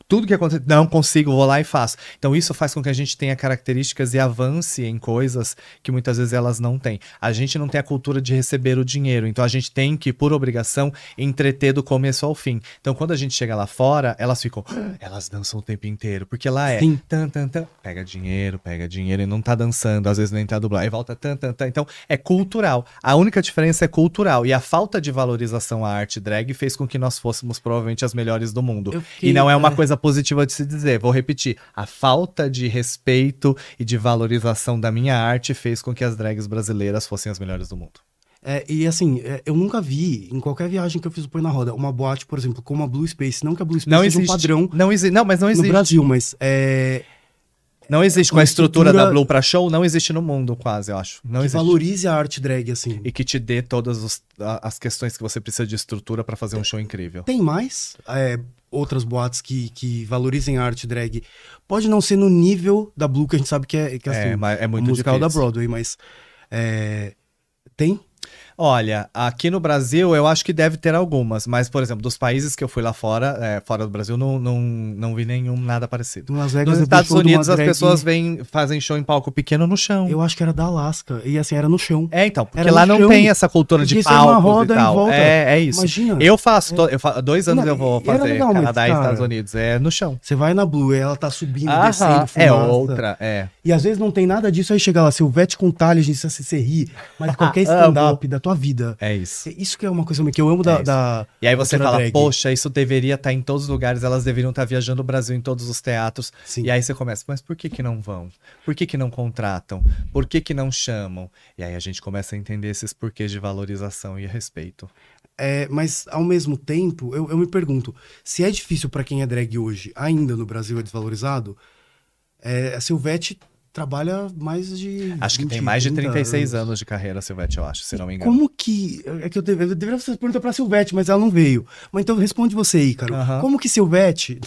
Tudo que acontecer, não consigo, vou lá e faço. Então, isso faz com que a gente tenha características e avance em coisas que muitas vezes elas não têm. A gente não tem a cultura de receber o dinheiro, então a gente tem que, por obrigação, entreter do começo ao fim. Então, quando a gente chega lá fora, elas ficam, "Ah", elas dançam o tempo inteiro, porque lá é Sim. tan, tan, tan, pega dinheiro, pega dinheiro e não tá dançando, às vezes nem tá dublando, aí volta tan, tan, tan. Então, é cultural. A única diferença é cultural. E a falta de valorização à arte drag fez com que nós fôssemos provavelmente as melhores do mundo. Fiquei- E não é uma é. Coisa positiva de se dizer. Vou repetir. A falta de respeito e de valorização da minha arte fez com que as drags brasileiras fossem as melhores do mundo. É, e assim, é, eu nunca vi, em qualquer viagem que eu fiz o Põe na Roda, uma boate, por exemplo, como a Blue Space. Não que a Blue Space Não seja existe. um padrão Não existe. Não, mas não no existe. Brasil, mas é, Não existe. Com a estrutura, estrutura- da Blue pra show, não existe no mundo, quase, eu acho. Não que existe. valorize a arte drag, assim. E que te dê todas os- as questões que você precisa de estrutura pra fazer um show incrível. Tem mais é, outras boates que, que valorizem a arte drag. Pode não ser no nível da Blue, que a gente sabe que é, que, assim, É, mas é muito musical da difícil. Broadway, mas é, tem? Olha, aqui no Brasil eu acho que deve ter algumas, mas, por exemplo, dos países que eu fui lá fora, é, fora do Brasil, não, não, não vi nenhum nada parecido. Em Las Vegas, Nos vi Estados Unidos as drag- pessoas vêm, fazem show em palco pequeno no chão. Eu acho que era da Alaska. E assim, era no chão. É, então, porque Era lá não chão. tem essa cultura de Podia ser uma roda e em tal. volta. É, é isso. Imagina. Eu faço, to- eu fa- dois anos Não, eu vou e fazer legal, mas, Canadá e cara, Estados Unidos, é no chão. Você vai na Blue, ela tá subindo, Aham, descendo, é fumaça. outra, é. E às vezes não tem nada disso, aí chega lá, Silvete com talha, a gente se ri, mas qualquer stand-up da tua vida. É isso. Isso que é uma coisa que eu amo da, É isso. da E aí você fala, drag. poxa, isso deveria estar em todos os lugares, elas deveriam estar viajando o Brasil em todos os teatros. Sim. E aí você começa, mas por que que não vão? Por que que não contratam? Por que que não chamam? E aí a gente começa a entender esses porquês de valorização e respeito. É, mas ao mesmo tempo, eu, eu me pergunto, se é difícil pra quem é drag hoje, ainda no Brasil é desvalorizado, é, a Silvete trabalha mais de. Acho que 20, tem mais de 30 36 anos de carreira, Silvete, eu acho, se não me engano. Como que. É que eu, deve- eu deveria fazer pergunta pra Silvete, mas ela não veio. Mas então responde você aí, cara. Como que Silvete.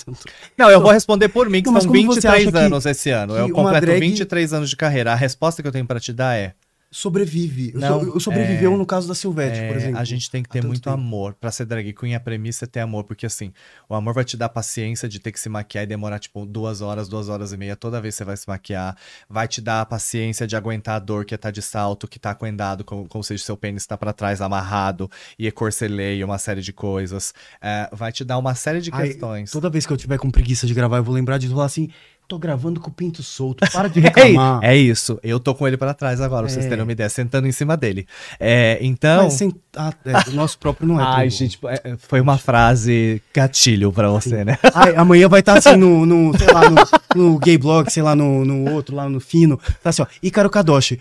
Não, eu vou responder por mim, que Não, são como você 23 acha que- anos esse ano. que Eu completo drag- 23 anos de carreira. A resposta que eu tenho pra te dar é, sobrevive? Não, So- sobreviveu é- no caso da Silvete, por é, exemplo. a gente tem que ter muito tempo. amor. Pra ser drag queen, a premissa é ter amor. Porque assim, o amor vai te dar paciência de ter que se maquiar e demorar, tipo, duas horas, duas horas e meia toda vez que você vai se maquiar. Vai te dar a paciência de aguentar a dor que é tá de salto, que tá coendado, como, como se seu pênis tá pra trás, amarrado, e corcelei, uma série de coisas. É, vai te dar uma série de Ai, questões. Toda vez que eu tiver com preguiça de gravar, eu vou lembrar de falar assim: tô gravando com o pinto solto, para de É, reclamar. é isso. Eu tô com ele pra trás agora, pra vocês É. terem uma ideia, sentando em cima dele. É, então. Mas sem... ah, é, o nosso próprio não é. Ai, gente, é, foi uma frase gatilho pra você, né? Ai, amanhã vai estar assim no, no, sei lá, no, no gay blog, sei lá, no, no outro, lá no fino. Tá assim, ó, Ícaro Kadoshi.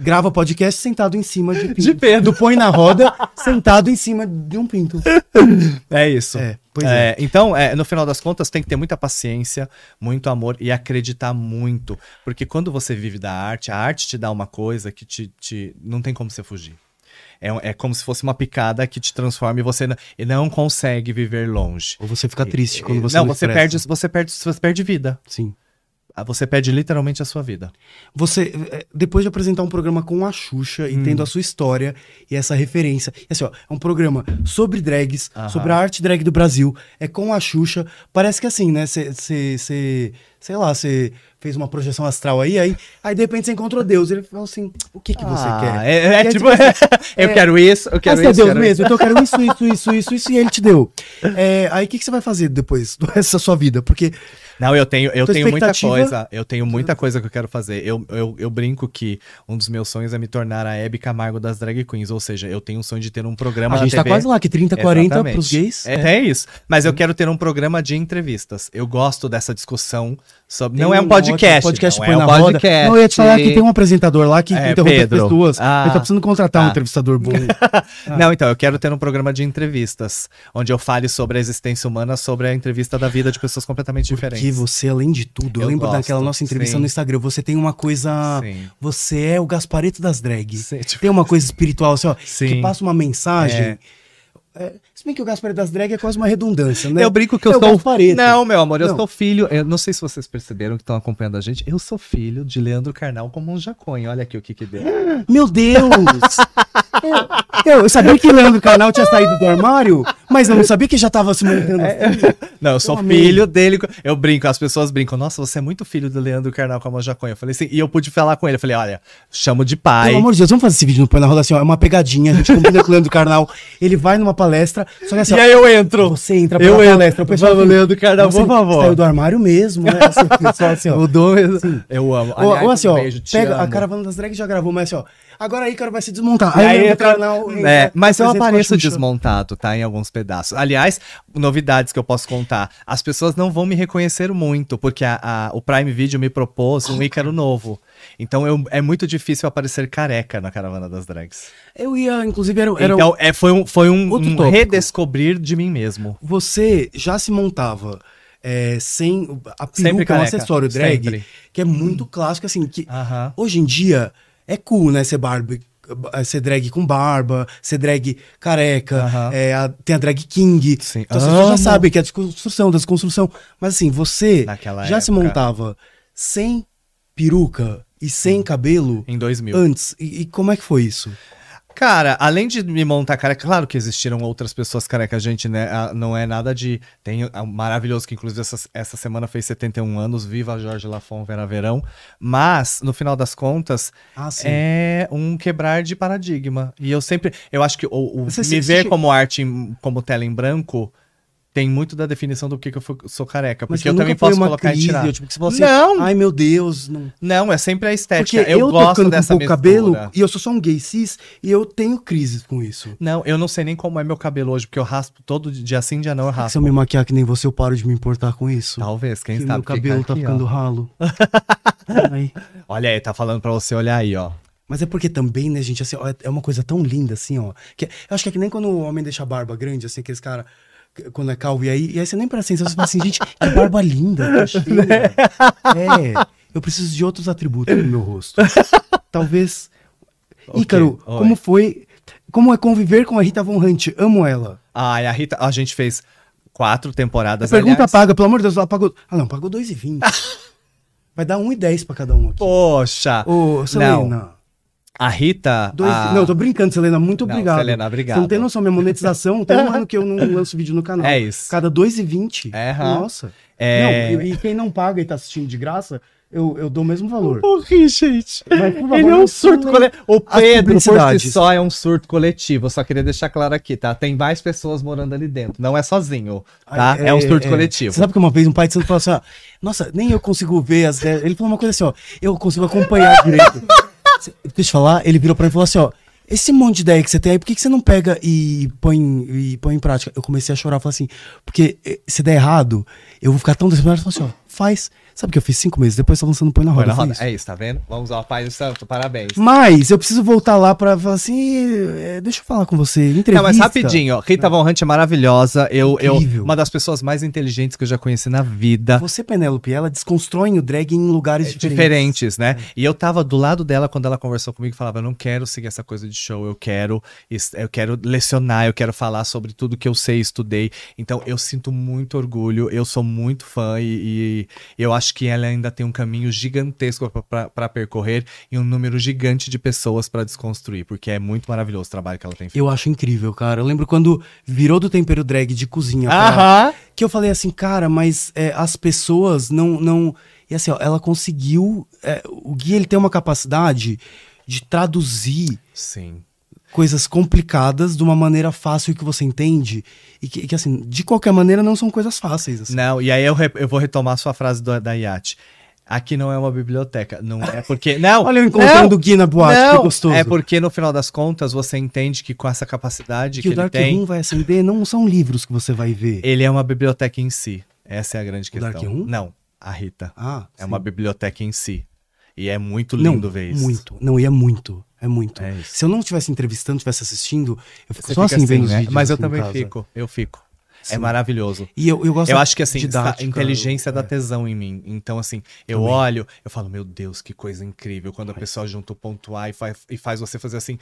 Grava podcast sentado em cima de pinto. De Pedro. Do põe na roda, sentado em cima de um pinto. É isso. É, pois é. Então, é, no final das contas, tem que ter muita paciência, muito amor e acreditar muito. Porque quando você vive da arte, a arte te dá uma coisa que te, te- não tem como você fugir. É, é como se fosse uma picada que te transforma e você não, e não consegue viver longe. Ou você fica triste quando você não, não você expressa. perde, você perde, você perde vida. Sim. Ah, Você perde literalmente a sua vida. Você, eh, depois de apresentar um programa com a Xuxa Hum. tendo a sua história e essa referência, e assim, ó, é um programa sobre drags, Aham. sobre a arte drag do Brasil, é com a Xuxa. Parece que assim, né? Você, sei lá, você fez uma projeção astral aí, aí, aí de repente você encontrou Deus. Ele falou assim: o que que você Ah, quer? É, é Quer, tipo, eu é- quero isso, eu quero você é isso. Deus quero mesmo, então eu quero isso, isso, isso, isso, isso, e ele te deu. É, aí o que, que você vai fazer depois do resto da sua vida? Porque Não, eu tenho, eu Tua tenho muita coisa. Eu tenho muita coisa que eu quero fazer. Eu, eu, eu brinco que um dos meus sonhos é me tornar a Hebe Camargo das drag queens. Ou seja, eu tenho um sonho de ter um programa a gente tá TV. quase lá, que 30, 40 Exatamente. pros gays. É, é isso. Mas eu quero ter um programa de entrevistas. Eu gosto dessa discussão não é um podcast. podcast não põe é um na roda. podcast. Não, eu ia te falar que tem um apresentador lá que É, interrompe Pedro. as pessoas. Ah. Ele tá precisando contratar um Tá. entrevistador bom. Não, então, eu quero ter um programa de entrevistas, onde eu fale sobre a existência humana, sobre a entrevista da vida de pessoas completamente Porque diferentes. você, além de tudo, eu, Eu lembro gosto, daquela nossa entrevista sim. no Instagram, você tem uma coisa. Sim. Você é o Gaspareto das drags. Sim, tipo- Tem uma coisa espiritual, assim, ó, que passa uma mensagem. É, se bem que o Gaspareto das drags é quase uma redundância, né? Eu brinco que eu É sou. Não, meu amor, eu Não. sou filho. Eu não sei se vocês perceberam que estão acompanhando a gente. Eu sou filho de Leandro Carnal com Monja Coin. Olha aqui o que que deu. Meu Deus! eu, eu sabia que Leandro Canal tinha saído do armário, mas eu não sabia que já tava se montando assim. Não, eu sou amei. filho dele. Eu brinco, as pessoas brincam. Nossa, você é muito filho do Leandro Carnal com a Monja Coin. Eu falei assim, e eu pude falar com ele. Eu falei, olha, chamo de pai. Pelo amor de Deus, vamos fazer esse vídeo no Põe na Roda assim, ó. É uma pegadinha, a gente combina com o Leandro Carnal. Ele vai numa palestra, só que assim, E ó, aí eu entro. você entra Eu pela entro. Vamos, assim, Leandro Carnal, "Nossa, por favor." Saiu do armário mesmo, né? Assim, pessoal assim, ó. Mudou mesmo. Eu amo. Ou, Aliás, ou assim, um ó, beijo, pega a amo. caravana das drags já gravou, mas assim, ó. Agora aí, cara, vai se desmontar. Aí, aí entra- entra, É, mas eu a apareço desmontado, tá? Em alguns pedaços. Aliás, novidades que eu posso contar. As pessoas não vão me reconhecer muito, porque a- a- o Prime Video me propôs um Ícaro novo. Então eu- é muito difícil aparecer careca na caravana das drags. Eu ia, inclusive, era, era então é, foi um, foi um, um redescobrir de mim mesmo. Você já se montava é, sem a Sempre peruca, é um acessório drag, sempre. que é muito clássico, assim, que Aham. hoje em dia é cool, né, ser barba, ser drag com barba, ser drag careca, é, a- tem a drag king, Sim. então as pessoas já sabem que é a desconstrução, da desconstrução, mas assim, você Naquela já se época. montava sem peruca e sem cabelo Em 2000. antes, e, e como é que foi isso? Cara, além de me montar careca, claro que existiram outras pessoas carecas, gente, né? ah, Não é nada de. Tem um maravilhoso que, inclusive, essa, essa semana fez 71 anos, viva Jorge Lafon Vera Verão. Mas, no final das contas, Ah, é um quebrar de paradigma. E eu sempre. Eu acho que o, o me ver como arte, como tela em branco, tem muito da definição do que, que eu sou careca. Mas Porque eu também posso colocar crise, e tirar. eu, tipo, você assim, Não. ai meu Deus, não. Não, é sempre a Porque estética. eu, eu, gosto com dessa pouco cabelo, e eu sou só um gay cis, e eu tenho crises com isso. Não, eu não sei nem como é meu cabelo hoje, porque eu raspo todo dia sim, dia não, eu Se raspo. eu me maquiar que nem você, eu paro de me importar com isso. Talvez, quem que sabe. meu cabelo tá aqui, ó. ficando ralo. Ai. Olha aí, tá falando pra você olhar aí, ó. Mas é porque também, né, gente, assim, ó, é uma coisa tão linda, assim, ó. Que, eu acho que é que nem quando o homem deixa a barba grande, assim, aqueles cara quando é calvo, e aí, e aí você nem presta atenção, você fala assim, gente, que barba linda, tá cheia. É, eu preciso de outros atributos no meu rosto. Talvez... Ícaro, oi. como foi... Como é conviver com a Rita Von Hunt? Amo ela. Ai, a Rita, a gente fez quatro A temporadas. pergunta aliás. paga, pelo amor de Deus, ela pagou... Ah, não, pagou 2,20. Vai dar 1,10 pra cada um aqui. Poxa! Ô, Selena... Não, a Rita. Dois... a- Não, tô brincando, Selena. Muito Não, obrigado. Selena, obrigado. Você não tem noção, minha monetização tem um ano que eu não lanço vídeo no canal. É isso. Cada 2,20. É. Nossa. É... Não, e, e quem não paga e tá assistindo de graça, eu, eu dou o mesmo valor. Morri, gente. Mas, favor, Ele é não um surto coletivo. O Pedro, por si só, é um surto coletivo. Eu só queria deixar claro aqui, tá? Tem mais pessoas morando ali dentro. Não é sozinho, tá? Ai, É, um surto coletivo. Você sabe que uma vez um pai de santo falou assim, ó, nossa, nem eu consigo ver as... Ele falou uma coisa assim, ó, eu consigo acompanhar direito. Deixa eu falar, ele virou pra mim e falou assim, ó, esse monte de ideia que você tem aí, por que, que você não pega e põe, e põe em prática? Eu comecei a chorar, falei assim, porque eh, se der errado, eu vou ficar tão decepcionado. Ele falou assim, ó, faz. Sabe o que eu fiz cinco meses? Depois tá lançando Põe na Põe Roda. na eu roda. fiz. É isso, tá vendo? Vamos ao Pai do Santo, parabéns. Mas eu preciso voltar lá pra falar assim, eh, deixa eu falar com você, entrevista. Não, mas rapidinho, ó. Rita Von Hunt é maravilhosa. Eu, eu, uma das pessoas mais inteligentes que eu já conheci na vida. Você, Penélope, ela desconstrói o drag em lugares diferentes. diferentes, né? E eu tava do lado dela quando ela conversou comigo e falava: Eu não quero seguir essa coisa de show, eu quero, eu quero lecionar, eu quero falar sobre tudo que eu sei, estudei. Então eu sinto muito orgulho, eu sou muito fã e, e eu acho que ela ainda tem um caminho gigantesco para percorrer e um número gigante de pessoas para desconstruir, porque é muito maravilhoso o trabalho que ela tem feito. Eu acho incrível, cara. Eu lembro quando virou do tempero drag de cozinha pra- Aham! que eu falei assim, cara, mas é, as pessoas não, não. E assim, ó, ela conseguiu. é, o Gui ele tem uma capacidade de traduzir Sim. Coisas complicadas de uma maneira fácil que você entende. E que, que, assim, de qualquer maneira, não são coisas fáceis. assim. Não, e aí eu, eu vou retomar a sua frase do- da Yacht. Aqui não é uma biblioteca. Não é porque. Não! Olha eu encontrando não, o Gui na boate, não, que gostoso. É porque no final das contas você entende que com essa capacidade que que, o ele Dark tem, Room vai acender, não são livros que você vai ver. ele é uma biblioteca em si. Essa é a grande O questão. Dark Room? Não, a Rita. Ah, É sim. uma biblioteca em si. E é muito Não, lindo ver isso. Muito. Não, e é muito. É muito. É. Se eu não estivesse entrevistando, estivesse assistindo, eu fico Você só assim, vendo os né? vídeos. Mas eu assim, também casa. fico. Eu fico. É Sim. maravilhoso. E eu, eu gosto Eu acho que assim, didática, inteligência dá é. tesão em mim. Então, assim, eu Também. olho, eu falo, meu Deus, que coisa incrível. Quando a pessoa junta o ponto A e faz, e faz você fazer assim,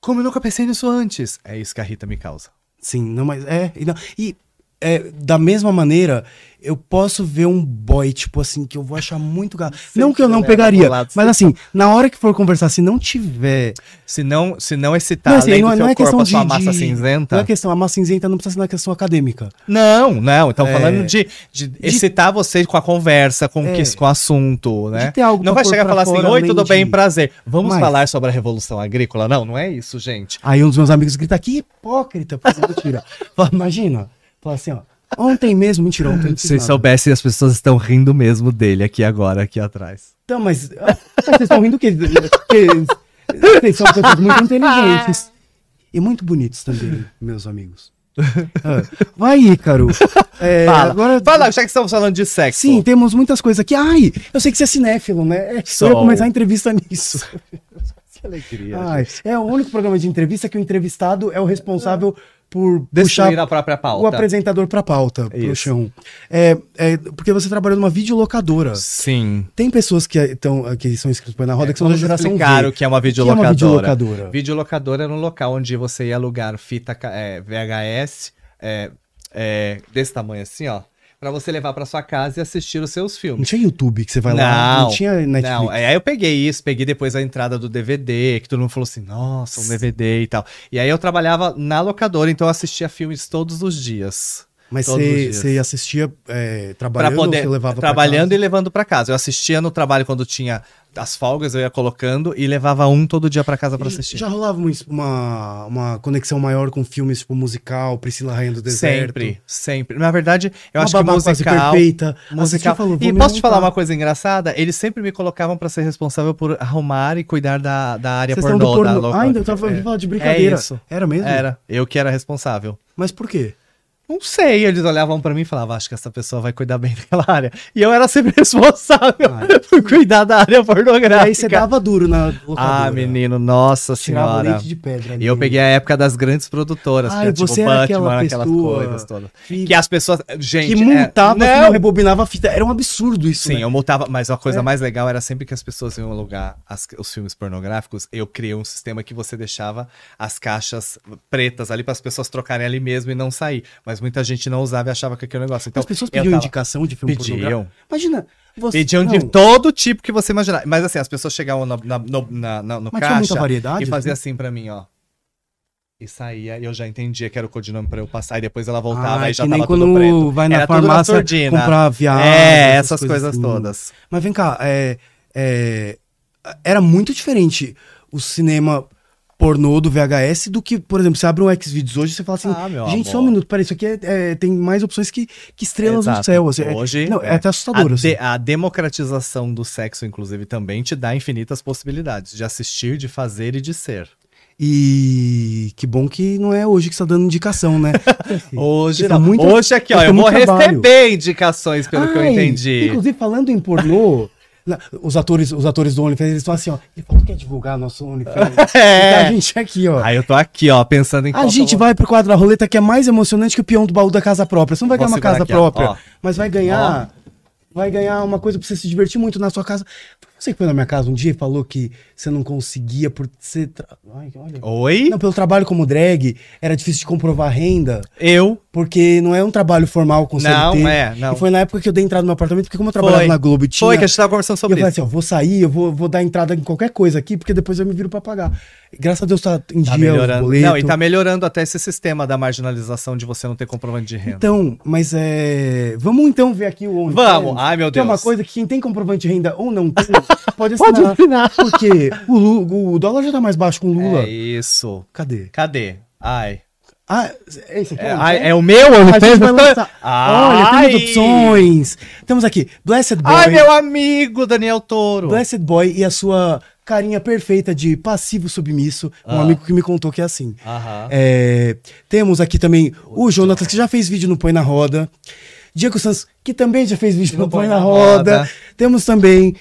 como eu nunca pensei nisso antes. É isso que a Rita me causa. Sim, não, mas é. E, não- e, é, da mesma maneira, eu posso ver um boy, tipo assim, que eu vou achar muito gato. Não que eu não leva pegaria, lado, mas assim, na hora que for conversar, se não tiver. Se não, se não excitar Não, assim, além não, é- não é corpo questão a de- massa de- cinzenta. Não é questão, a massa cinzenta não precisa ser na questão acadêmica. Não, não. Estão É. falando de, de excitar você com a conversa, com, É. que, com o assunto, né? De ter algo não vai chegar e pra falar assim, oi, tudo bem, de- prazer. Vamos Mas- falar sobre a Revolução Agrícola? Não, não é isso, gente. Aí um dos meus amigos grita, que hipócrita, porque mentira. Fala, imagina. Fala assim, ó. Ontem mesmo, mentira, ontem Se vocês nada. soubessem, as pessoas estão rindo mesmo dele aqui agora, aqui atrás. Então, mas. ah, Vocês estão rindo que. que vocês são pessoas muito inteligentes. E muito bonitos também, meus amigos. Ah, vai, Ícaro. É, Fala, agora, fala, já que estamos falando de sexo. Sim, temos muitas coisas aqui. Ai, eu sei que você é cinéfilo, né? Sou. ia começar a entrevista nisso. Que alegria. Ai, é o único programa de entrevista que o entrevistado é o responsável por Destruir puxar a própria pauta. o apresentador pra pauta, pro Isso. chão. É, é, porque você trabalhou numa videolocadora. Sim. Tem pessoas que, estão, que são inscritos na roda que são da geração V. o que é uma O que é videolocadora. uma videolocadora? Videolocadora era um local onde você ia alugar fita é, VHS é, é, desse tamanho assim, ó. Pra você levar pra sua casa e assistir os seus Não filmes. tinha YouTube que você vai lá, Não, não tinha Netflix. Não, aí eu peguei isso, peguei depois a entrada do DVD, que todo mundo falou assim, nossa, um DVD e tal. E aí eu trabalhava na locadora, então eu assistia filmes todos os dias. Mas você, assistia é, Pra trabalhando poder, ou você levava pra trabalhando e levando pra casa. Eu assistia no trabalho quando tinha as folgas, eu ia colocando e levava um todo dia pra casa pra E assistir. Já rolava uma, uma, conexão maior com filmes tipo musical, Priscila Rainha do Deserto. Sempre, sempre. Na verdade, eu uma acho que musical, perfeita. musical. Assistiu, falou, e posso te falar uma coisa engraçada? Eles sempre me colocavam pra ser responsável por arrumar e cuidar da, da área Vocês estão pornô, do da pornô. local. Ah, ainda eu tava É. falando de brincadeira. É isso. Era mesmo? Era, eu que era responsável. Mas por quê? Não sei, eles olhavam pra mim e falavam, acho que essa pessoa vai cuidar bem daquela área. E eu era sempre responsável Ah, por cuidar da área E pornográfica. aí você dava duro na locadora. Ah, menino, nossa Tirava senhora. leite de pedra. E eu ali. peguei a época das grandes produtoras, Ai, que era tipo você era aquela Batman, aquelas pessoa coisas todas. Que, Que as pessoas. Gente, que é- multava se não, não rebobinava a fita. Era um absurdo isso, Sim, né? eu multava, mas a coisa É. mais legal era sempre que as pessoas iam alugar as- os filmes pornográficos, eu criei um sistema que você deixava as caixas pretas ali para as pessoas trocarem ali mesmo e não sair. Mas muita gente não usava e achava que aquele negócio. Então, As pessoas pediam tava- indicação de filme pornográfico. Pediam. Imagina, você... Pediam de não, todo tipo que você imaginar. Mas assim, as pessoas chegavam na, na- no, na- na- no Mas caixa variedade, e fazia assim? assim pra mim, ó. E saía, e eu já entendia que era o codinome pra eu passar, e depois ela voltava Ah, e já que nem tava quando preto. vai na Era farmácia comprar Viagra, É, essas essas coisas coisas todas. Mas vem cá, é, é, era muito diferente o cinema pornô do VHS do que, por exemplo, você abre um Xvideos hoje e você fala assim, Ah, gente, só um amor. minuto, peraí, isso aqui é- é- tem mais opções que, que estrelas no Exato. céu. assim, é- Hoje, não, é, é. até assustador. A, assim. de- a democratização do sexo, inclusive, também te dá infinitas possibilidades de assistir, de fazer e de ser. E que bom que não é hoje que você tá dando indicação, né? Hoje, Tá não. muito- Hoje aqui, ó, tá eu vou trabalho. receber indicações, pelo que eu Ai, entendi. Inclusive, falando em pornô, os atores, os atores do OnlyFans, eles falam assim, ó, ele falou que quer divulgar nosso OnlyFans. É. A gente aqui, ó. Aí eu tô aqui, ó, pensando em A gente vai pro quadro da roleta que é mais emocionante que o peão do baú da casa própria. Você não vai Vou ganhar uma casa aqui, ó. própria, Ó. mas vai ganhar. Vai ganhar uma coisa pra você se divertir muito na sua casa. Você que foi na minha casa um dia e falou que você não conseguia por ser. tra- Ai, olha. Oi? Não, pelo trabalho como drag, era difícil de comprovar renda, Eu? porque não é um trabalho formal com Não, CLT. é, não. E foi na época que eu dei entrada no meu apartamento, porque como eu trabalhava Foi. na Globo e tinha... Foi que a gente tava conversando E eu sobre falei isso. assim, ó, vou sair, eu vou, vou dar entrada em qualquer coisa aqui, porque depois eu me viro pra pagar. Graças a Deus tá em Tá dia melhorando. boletos. Não, e tá melhorando até esse sistema da marginalização de você não ter comprovante de renda. Então, mas é... Vamos então ver aqui o OnlyFans. Vamos. Ai, meu Que é uma Deus. coisa que quem tem comprovante de renda ou não tem, pode assinar. assinar. Porque o, Lu- o dólar já tá mais baixo com o Lula. É isso. Cadê? Cadê? Ai. Ah, esse aqui É, é, o é o meu A OnlyFans? gente vai Eu tô- lançar. Olha, Ai. temos opções. Temos aqui, Blessed Boy. Ai, meu amigo, Daniel Toro. Blessed Boy e a sua carinha perfeita de passivo submisso. Um Ah. amigo que me contou que é assim. Aham. É, temos aqui também o Jonatas, que já fez vídeo no Põe na Roda. Diego Santos, que também já fez vídeo no, Põe na, Roda. Temos também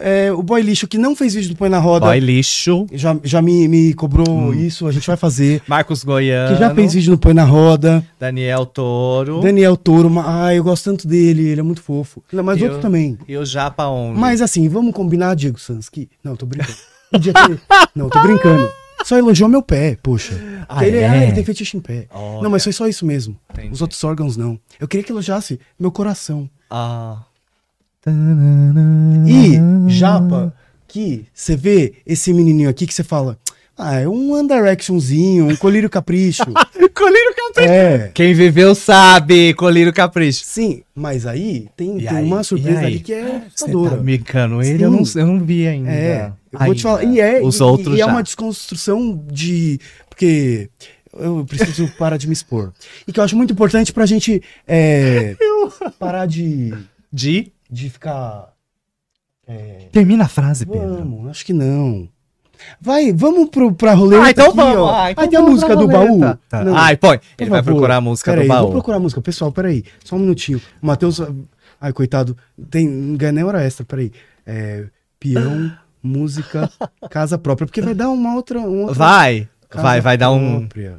é, o Boy Lixo, que não fez vídeo no Põe na Roda. Boy lixo. Já, já me, me cobrou Hum. isso, a gente vai fazer. Marcos Goiano. Que já fez vídeo no Põe na Roda. Daniel Toro. Daniel Toro, ah, eu gosto tanto dele, ele é muito fofo. Mas E outro também. E o Japa Only. Mas assim, vamos combinar, Diego que... Não, tô brincando. Ter... Não, tô brincando. Só elogiou meu pé, poxa. Ah, ele, é? ah, ele tem fetiche em pé. Olha. Não, mas foi só isso mesmo. Entendi. Os outros órgãos não. Eu queria que elogiasse meu coração. Ah. E. Japa, que você vê esse menininho aqui que você fala... Ah, é um Underactionzinho, um colírio capricho. Colírio Capricho. é. Quem viveu sabe, Colírio Capricho. Sim, mas aí tem, tem aí? uma surpresa aí? ali que é Você assustadora. tá micando ele? Eu não, eu não vi ainda. É, eu vou te falar. Ainda. E é, Os e- outros e é uma desconstrução de. Porque eu preciso parar de me expor. E que eu acho muito importante pra gente é, parar de, De? De ficar. é, Termina a frase, Pedro. vamos, acho que não. Vai, vamos pro, pra roleta. Ah, então aqui, vamos. ó. Ah, então Aí tem a vamos música do baú. Tá. Não, Ai, põe. Ele vai favor. procurar a música Peraí, do baú. Vou procurar a música. Pessoal, peraí. Só um minutinho. O Matheus. Ai, coitado. Tem, não ganha nem hora extra, peraí. É, peão, música, casa própria. Porque vai dar uma outra. Uma outra Vai. casa Vai, vai dar um. própria.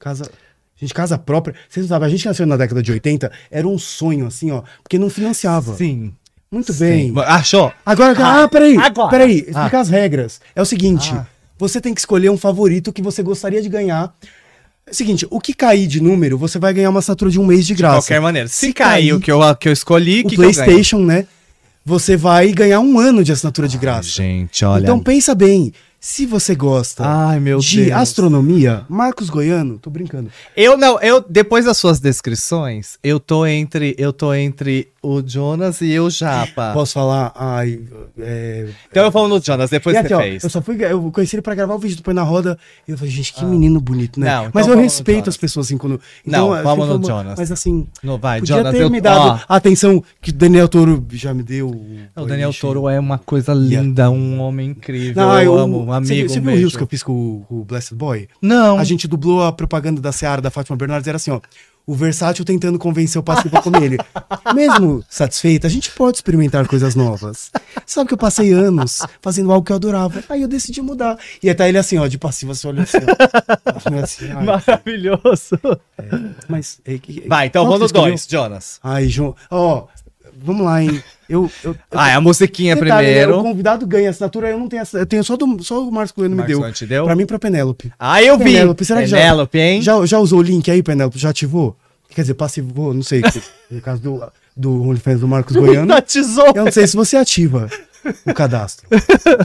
Casa. Gente, casa própria. Vocês não sabem, a gente que nasceu na década de 80 era um sonho, assim, ó. Porque não financiava. Sim. Muito Sim. bem. Achou? Agora, ah, peraí. agora. Peraí, explicar as regras. É o seguinte: Ah. você tem que escolher um favorito que você gostaria de ganhar. É o seguinte, o que cair de número, você vai ganhar uma assinatura de um mês de De graça. qualquer maneira. Se, Se cair o que eu, que eu escolhi, o que que? PlayStation, né? Você vai ganhar um ano de assinatura de graça. Gente, olha. Então pensa bem, se você gosta Ai, meu de Deus. astronomia, Marcos Goiano, tô brincando. Eu não, eu depois das suas descrições, eu tô entre, eu tô entre o Jonas e o Japa. Posso falar? Ai, é... Então eu vou no Jonas, depois E você ó, fez. eu só fui, eu conheci ele pra gravar o vídeo Põe na Roda, e eu falei, gente, que menino bonito, né? Não, então mas eu respeito as pessoas assim quando. Não, acho vamos no Jonas. Mas assim, Não vai, podia Jonas, ter eu, me dado a atenção que o Daniel Toro já me deu. o Daniel Toro é uma coisa linda, um homem incrível. Não, eu eu amo, um amigo, você viu o Rios que eu fiz com, o- o Blessed Boy? Não. A gente dublou a propaganda da Seara da Fátima Bernardes, era assim, ó. O Versátil tentando convencer o passivo a comer ele. Mesmo satisfeito, a gente pode experimentar coisas novas. Sabe que eu passei anos fazendo algo que eu adorava. Aí eu decidi mudar. E aí tá ele assim, ó, de passivo, você olha assim, assim, ai, Maravilhoso. mas, é, que- Vai, então vamos dois, Jonas. Ai, João. Ó, vamos lá, hein? Eu. eu, eu Ah, é a musiquinha Detalhe, né? primeiro. O convidado ganha assinatura, eu não tenho essa. Eu tenho só, do, só o Marcos Coelho me deu. Te deu? Pra mim pra Penélope. Ah, eu vi. Penélope, será que já- Penélope, hein? Já, já usou o link aí, Penélope? Já ativou? Quer dizer, passivou, não sei. no caso do, do OnlyFans do Marcos Goiano. Batizou. Eu não sei se você ativa o cadastro.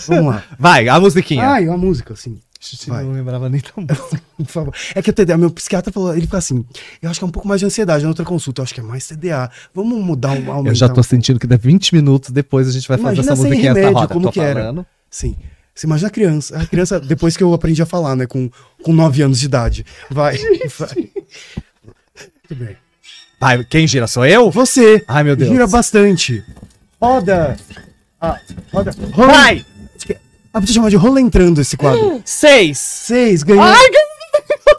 Vamos lá. Vai, a musiquinha. Ai, uma música, assim. Vai. não lembrava nem tão Por favor. É que eu tenho, meu psiquiatra falou, ele fica assim, eu acho que é um pouco mais de ansiedade na outra consulta, eu acho que é mais CDA. Vamos mudar um aumentar Eu já tô um- sentindo que dá 20 minutos depois a gente vai fazer essa musiquinha essa remédio, roda. como Tô que era. Sim. Você imagina a criança. A criança, depois que eu aprendi a falar, né? Com, com 9 anos de idade. Vai. vai. Muito bem. Vai, quem gira? Sou eu? Você. Ai, meu Deus. Gira bastante. Roda. Ah, roda. Vai! Ah, vou te chamar de rola entrando esse quadro. Seis! Seis, ganhou. Ai,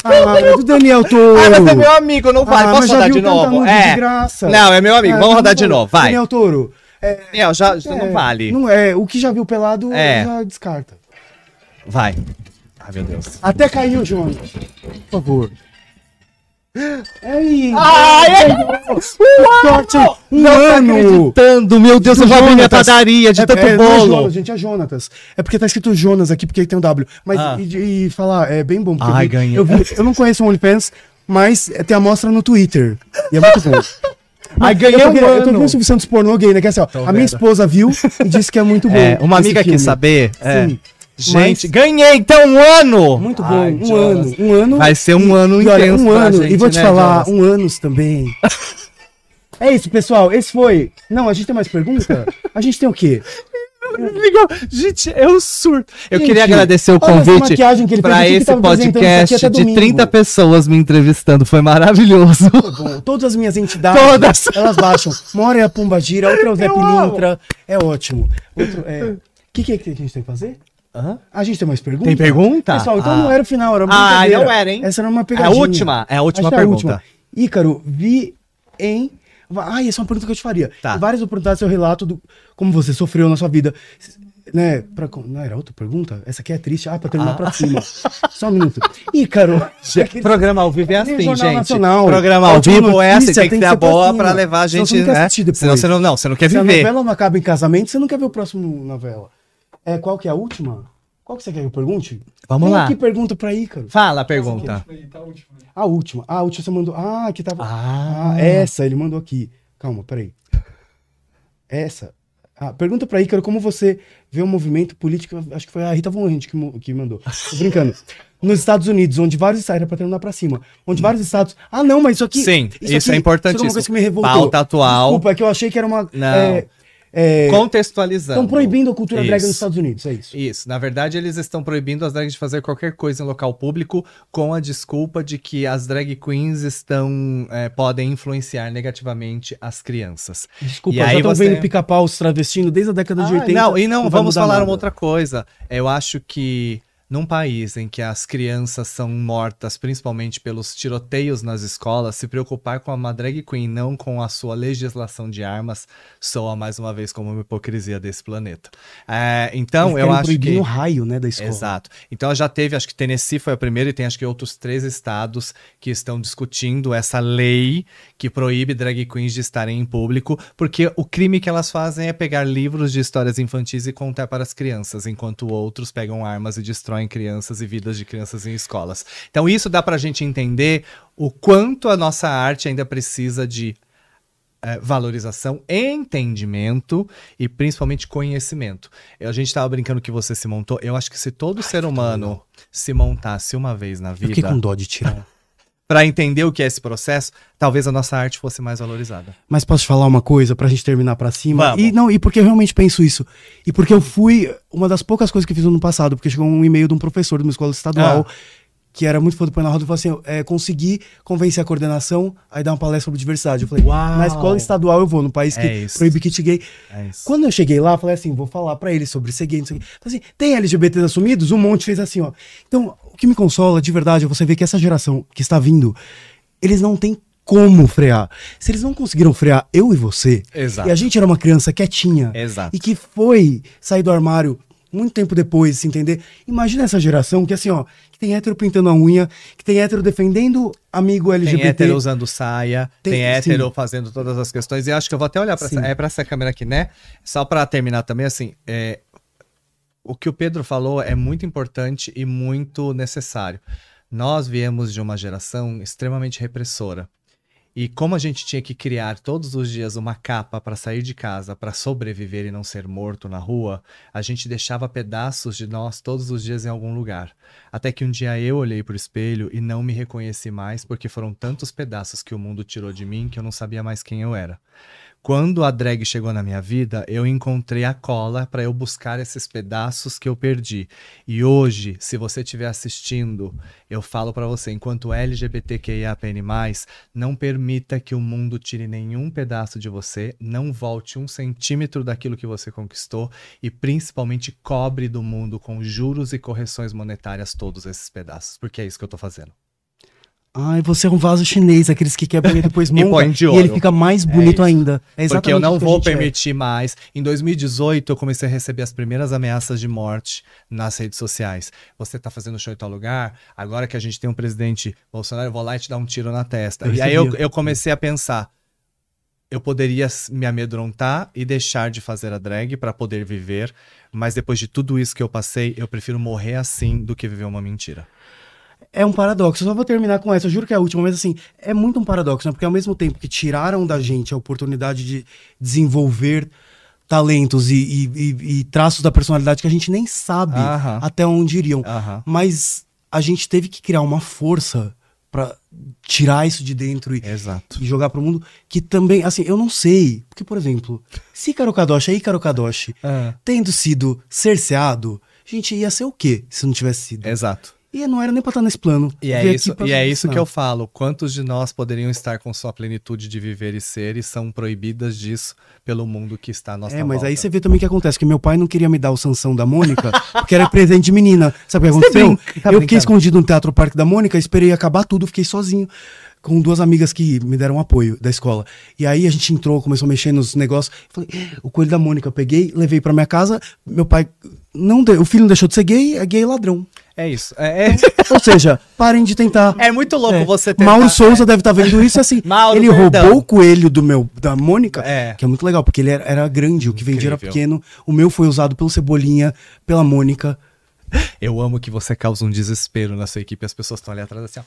Ah, é do Daniel Toro. Ai, mas é meu amigo, não vale. Ah, Posso rodar de novo? É. de graça. Não, é meu amigo. É, Vamos rodar de novo, vai. Daniel Toro. É, Daniel, já, já é, não vale. Não é, o que já viu pelado É. já descarta. Vai. Ai, meu Deus. Até caiu, Jonas. Por favor. Ei, Ai, sorte, um Não tô ano. acreditando, meu Deus, eu já vi minha padaria de É- tanto é, é bolo. Jonas, gente, é Jonatas. É porque tá escrito Jonas aqui, porque tem um W. Mas, Ah. e, e falar, é bem bom. Ai, eu, ganhei. eu, vi- eu não conheço o OnlyFans, mas tem a amostra no Twitter. E é muito bom. Ai, ganhei eu, um tô, eu tô vendo o Silvio Santos pornô gay, né? Que é assim, ó, a minha vendo. esposa viu e disse que é muito bom. É, uma amiga filme. quis saber. É. Gente, Mas- ganhei então um ano! Muito bom, Ai, um Jonas. ano, um ano. Vai ser um ano E olha, intenso um ano, gente, e vou te né, falar, Jonas? um anos também. é isso, pessoal, esse foi. Não, a gente tem mais pergunta? A gente tem o quê? Legal. Gente, eu surto. Eu Gente, queria agradecer o convite para esse isso podcast de domingo. 30 pessoas me entrevistando. Foi maravilhoso. Bom, todas as minhas entidades, Todas. elas baixam. Uma hora é a Pomba Gira, outra é o Zé Pilintra. É ótimo. Outro é... O que, que é que a gente tem que fazer? A gente tem mais perguntas? Tem pergunta? Pessoal, então Ah. não era o final, era uma Ah, não era, hein? Essa era uma É a pegadinha. última, é a última Acho pergunta. Ícaro, vi em... Ah, essa é uma pergunta que eu te faria. Tá. Várias oportunidades, seu relato do como você sofreu na sua vida. Né, pra, não era outra pergunta? Essa aqui é triste. Ah, pra terminar Ah. pra cima. Só um minuto. Ícaro. Programa ao vivo é assim, gente. Nacional. Programa ao Última vivo é assim, tem que ter a pra boa pra levar a Senão gente, você não quer né? Senão você não, não, você não quer Se a viver. novela não acaba em casamento, você não quer ver o próximo novela. É, qual que é a última? Qual que você quer que eu pergunte? Vamos Tem lá. aqui pergunta pra Ícaro. Fala a pergunta. A última. Ah, a última você mandou. Ah, que tava. Ah. Ah, essa ele mandou aqui. Calma, peraí. Essa. Ah, pergunta pra Ícaro como você vê o movimento político. Acho que foi a Rita Von Hunt que, que mandou. Tô brincando. Nos Estados Unidos, onde vários estados. Era pra terminar pra cima. Onde vários estados. Ah, não, mas isso aqui. Sim, isso aqui- é importantíssimo. Isso é uma coisa que me revoltou. Pauta atual. Desculpa, é que eu achei que era uma. Não. É, é, Contextualizando. Estão proibindo a cultura drag Isso. nos Estados Unidos, é isso. Isso, na verdade eles estão proibindo as drags de fazer qualquer coisa em local público com a desculpa de que as drag queens estão é, podem influenciar negativamente as crianças. Desculpa, E já estão você- vendo pica-pau se travestindo desde a década de Ah, 80. não, e não, vai vamos falar nada. uma outra coisa. Eu acho que num país em que as crianças são mortas principalmente pelos tiroteios nas escolas, se preocupar com uma drag queen, não com a sua legislação de armas, soa mais uma vez como uma hipocrisia desse planeta. É, então, Eles eu acho proibir que. no raio, né, da escola. Exato. Então já teve, acho que Tennessee foi a primeira e tem acho que outros três estados que estão discutindo essa lei que proíbe drag queens de estarem em público, porque o crime que elas fazem é pegar livros de histórias infantis e contar para as crianças, enquanto outros pegam armas e destroem em crianças e vidas de crianças em escolas. Então, isso dá pra gente entender o quanto a nossa arte ainda precisa de é, valorização, entendimento e principalmente conhecimento. Eu- A gente estava brincando que você se montou. Eu acho que se todo ser humano se montasse uma vez na Eu fiquei vida com dó de tirar. para entender o que é esse processo, talvez a nossa arte fosse mais valorizada. Mas posso te falar uma coisa pra gente terminar pra cima? Vamos. E não, e porque eu realmente penso isso. E porque eu fui uma das poucas coisas que fiz no passado, porque chegou um e-mail de um professor de uma escola estadual Ah. que era muito fã do Põe na Roda e falou assim: é, consegui convencer a coordenação a ir dar uma palestra sobre diversidade. Eu falei, Uau! na escola estadual eu vou, no país que É proíbe kit gay. É. Quando eu cheguei lá, eu falei assim, vou falar pra eles sobre ser gay, não sei o quê. Falei assim, tem LGBTs assumidos? Um monte fez assim, ó. Então, que me consola, de verdade, é você ver que essa geração que está vindo, eles não têm como frear. Se eles não conseguiram frear eu e você, Exato. e a gente era uma criança quietinha, Exato. e que foi sair do armário muito tempo depois, se entender. Imagina essa geração que assim, ó, que tem hétero pintando a unha, que tem hétero defendendo amigo Tem LGBT. hétero usando saia, tem, Tem- hétero sim. fazendo todas as questões. E acho que eu vou até olhar para essa, é pra essa câmera aqui, né? Só para terminar também, assim, é, o que o Pedro falou é muito importante e muito necessário. Nós viemos de uma geração extremamente repressora. E como a gente tinha que criar todos os dias uma capa para sair de casa, para sobreviver e não ser morto na rua, a gente deixava pedaços de nós todos os dias em algum lugar. Até que um dia eu olhei pro espelho e não me reconheci mais, porque foram tantos pedaços que o mundo tirou de mim que eu não sabia mais quem eu era. Quando a drag chegou na minha vida, eu encontrei a cola para eu buscar esses pedaços que eu perdi. E hoje, se você estiver assistindo, eu falo para você, enquanto LGBTQIAPN+, não permita que o mundo tire nenhum pedaço de você, não volte um centímetro daquilo que você conquistou e principalmente cobre do mundo com juros e correções monetárias todos esses pedaços, porque é isso que eu tô fazendo. Ai, você é um vaso chinês, aqueles que quebram e depois E montam. põe de e ele fica mais bonito isso. ainda. É Porque eu não vou é. permitir mais. Em 2018, eu comecei a receber as primeiras ameaças de morte nas redes sociais. Você tá fazendo show em tal lugar, agora que a gente tem um presidente Bolsonaro, eu vou lá e te dar um tiro na testa. Eu e aí eu, eu comecei a pensar. Eu poderia me amedrontar e deixar de fazer a drag para poder viver, mas depois de tudo isso que eu passei, eu prefiro morrer assim do que viver uma mentira. É um paradoxo. Eu só vou terminar com essa. Eu juro que é a última, mas assim, é muito um paradoxo, né? Porque ao mesmo tempo que tiraram da gente a oportunidade de desenvolver talentos e, e- e- e traços da personalidade que a gente nem sabe Aham. até onde iriam. Aham. Mas a gente teve que criar uma força pra tirar isso de dentro e, Exato. e jogar pro mundo. Que também, assim, eu não sei. Porque, por exemplo, se Ícaro Kadoshi é Ícaro Kadoshi, tendo sido cerceado, gente, ia ser o quê se não tivesse sido? Exato. E não era nem pra estar nesse plano. E é isso, pra e é isso que eu ensinar. falo. Quantos de nós poderiam estar com sua plenitude de viver e ser e são proibidas disso pelo mundo que está à nossa É, mas volta? aí você vê também o que acontece, que meu pai não queria me dar o Sansão da Mônica, porque era presente de menina. Sabe o que aconteceu? brinca, tá eu fiquei escondido no Teatro Parque da Mônica, esperei acabar tudo, fiquei sozinho. Com duas amigas que me deram apoio da escola. E aí a gente entrou, começou a mexer nos negócios. Falei, o coelho da Mônica, eu peguei, levei pra minha casa. Meu pai, não de- o filho não deixou de ser gay, é gay ladrão. É isso. É, é- Ou seja, parem de tentar. é muito louco É. você ter. Mauro Souza deve estar vendo isso assim. Mauro, ele perdão. roubou o coelho do meu da Mônica, É. que é muito legal, porque ele era, era grande, o que vendia era pequeno. O meu foi usado pelo Cebolinha, pela Mônica. Eu amo que você causa um desespero na sua equipe. As pessoas estão ali atrás assim, ó.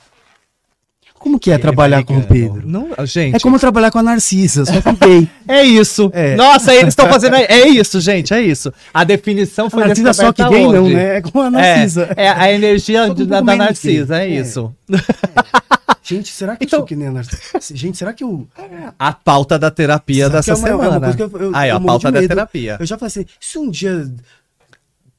Como que é trabalhar com o. Pedro? Não, gente. É como trabalhar com a Narcisa, só que gay. É isso. É. Nossa, eles estão fazendo. É isso, gente. É isso. A definição A foi Narcisa só que gay não, hoje. né? É com a Narcisa. É, é a energia de- da, da Narcisa, é. É. isso. Gente, será que Então- eu sou que nem a Narcisa? Gente, será que eu... A pauta da terapia Sabe dessa que é uma- é uma semana. coisa que eu- eu- Aí, eu a pauta da terapia. Eu já falei assim, se um dia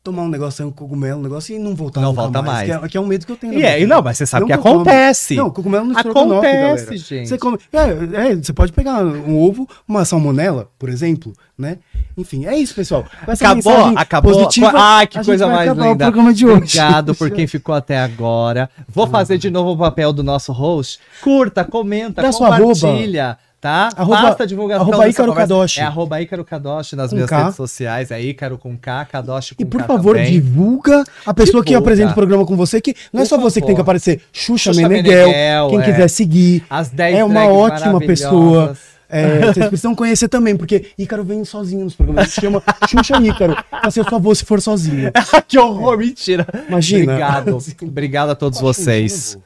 tomar um negócio, um cogumelo, um negócio e não voltar Não volta mais. Que é, que é um medo que eu tenho. E é, não, mas você sabe que eu como. acontece. Não, cogumelo estrogonofe, Acontece, gente. Você come... é, é, você pode pegar um ovo, uma salmonela, por exemplo, né? Enfim, é isso, pessoal. Acabou, acabou. positiva, Ai, que coisa mais linda. Obrigado por quem ficou até agora. Vou fazer de novo o papel do nosso host. Curta, comenta, Dá sua compartilha. Tá? Arroba- Faça a divulgação. arroba Ícaro. Kadoshi. É arroba Ícaro Kadoshi nas Com minhas K. redes sociais. É Ícaro com K, Kadoshi com E por K favor, também. divulga a pessoa que Divulga. apresenta o programa com você, que não é Por só você que tem que favor. aparecer. Xuxa, Xuxa Meneghel, Meneghel, quem é. quiser seguir. As 10 É uma ótima pessoa. É, vocês precisam conhecer também, porque Ícaro vem sozinho nos programas. Se chama Xuxa Ícaro. Pra ser sua se for sozinho. que horror, mentira. Imagina. Obrigado. Obrigado a todos vocês.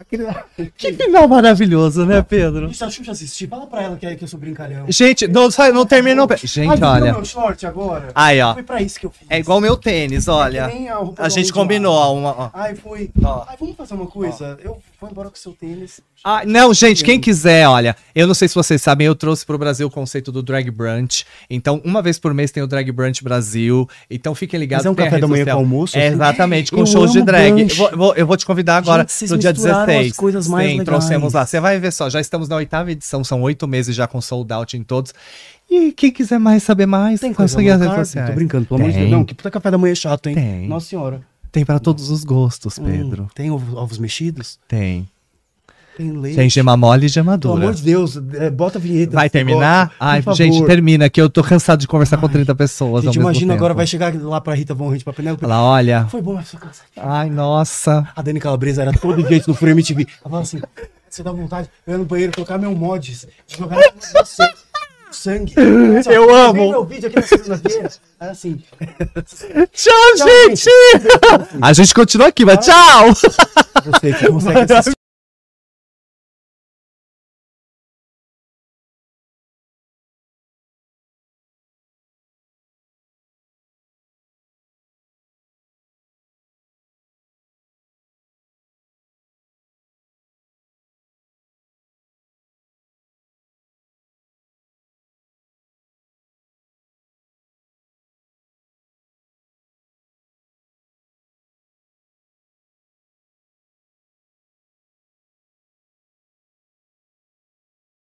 Aquele- Que final maravilhoso, né, Pedro? Se a Xuxa assistir, fala pra ela que, é, que eu sou brincalhão. Gente, não, sai, não terminou. Ai, Gente, viu olha. meu short agora? Aí, ó. Foi pra isso que eu fiz. É igual meu tênis, olha. que nem a A gente combinou, ó, uma, ó. Ai, foi. Ó. Ai, vamos fazer uma coisa. Eu vou embora com seu tênis. Ah, não, gente, quem quiser, olha, eu não sei se vocês sabem, eu trouxe pro Brasil o conceito do Drag Brunch. Então, uma vez por mês tem o Drag Brunch Brasil. Então, fiquem ligados. Mas é um café da manhã social. com almoço, É, assim? exatamente, com Eu shows de drag. vou, vou- eu vou te convidar agora Gente, no dia misturaram 16. as coisas mais Sim, legais. trouxemos lá. Você vai ver só, já estamos na oitava edição, são oito meses já com sold out em todos. E quem quiser mais saber mais, Tem seguir as redes sociais. Tô brincando, pelo amor de. Deus. Não, que puta café da manhã chato, hein? Tem. Nossa senhora. Tem para todos os gostos, Hum, Pedro. tem ovos, mexidos? Tem. Tem leite. Tem gema mole e gema Pelo dura. amor de Deus, é, bota a vinheta. Vai terminar? negócio, Ai, favor. gente, termina, que eu tô cansado de conversar com 30 pessoas. Gente, imagina agora vai chegar lá pra Rita Von Hunt, pra Penélope. Ela olha. Foi bom, mas sou cansada. Ai, nossa. A Dani Calabresa era todo jeito no Frame TV. Ela falava assim: você dá vontade, eu ia no banheiro colocar meu mods, de jogar. Sangue. Assim, ó, Eu amo. meu vídeo aqui na segunda-feira. Assim. Tchau, gente! A gente continua aqui, mas tchau! Você que consegue assistir.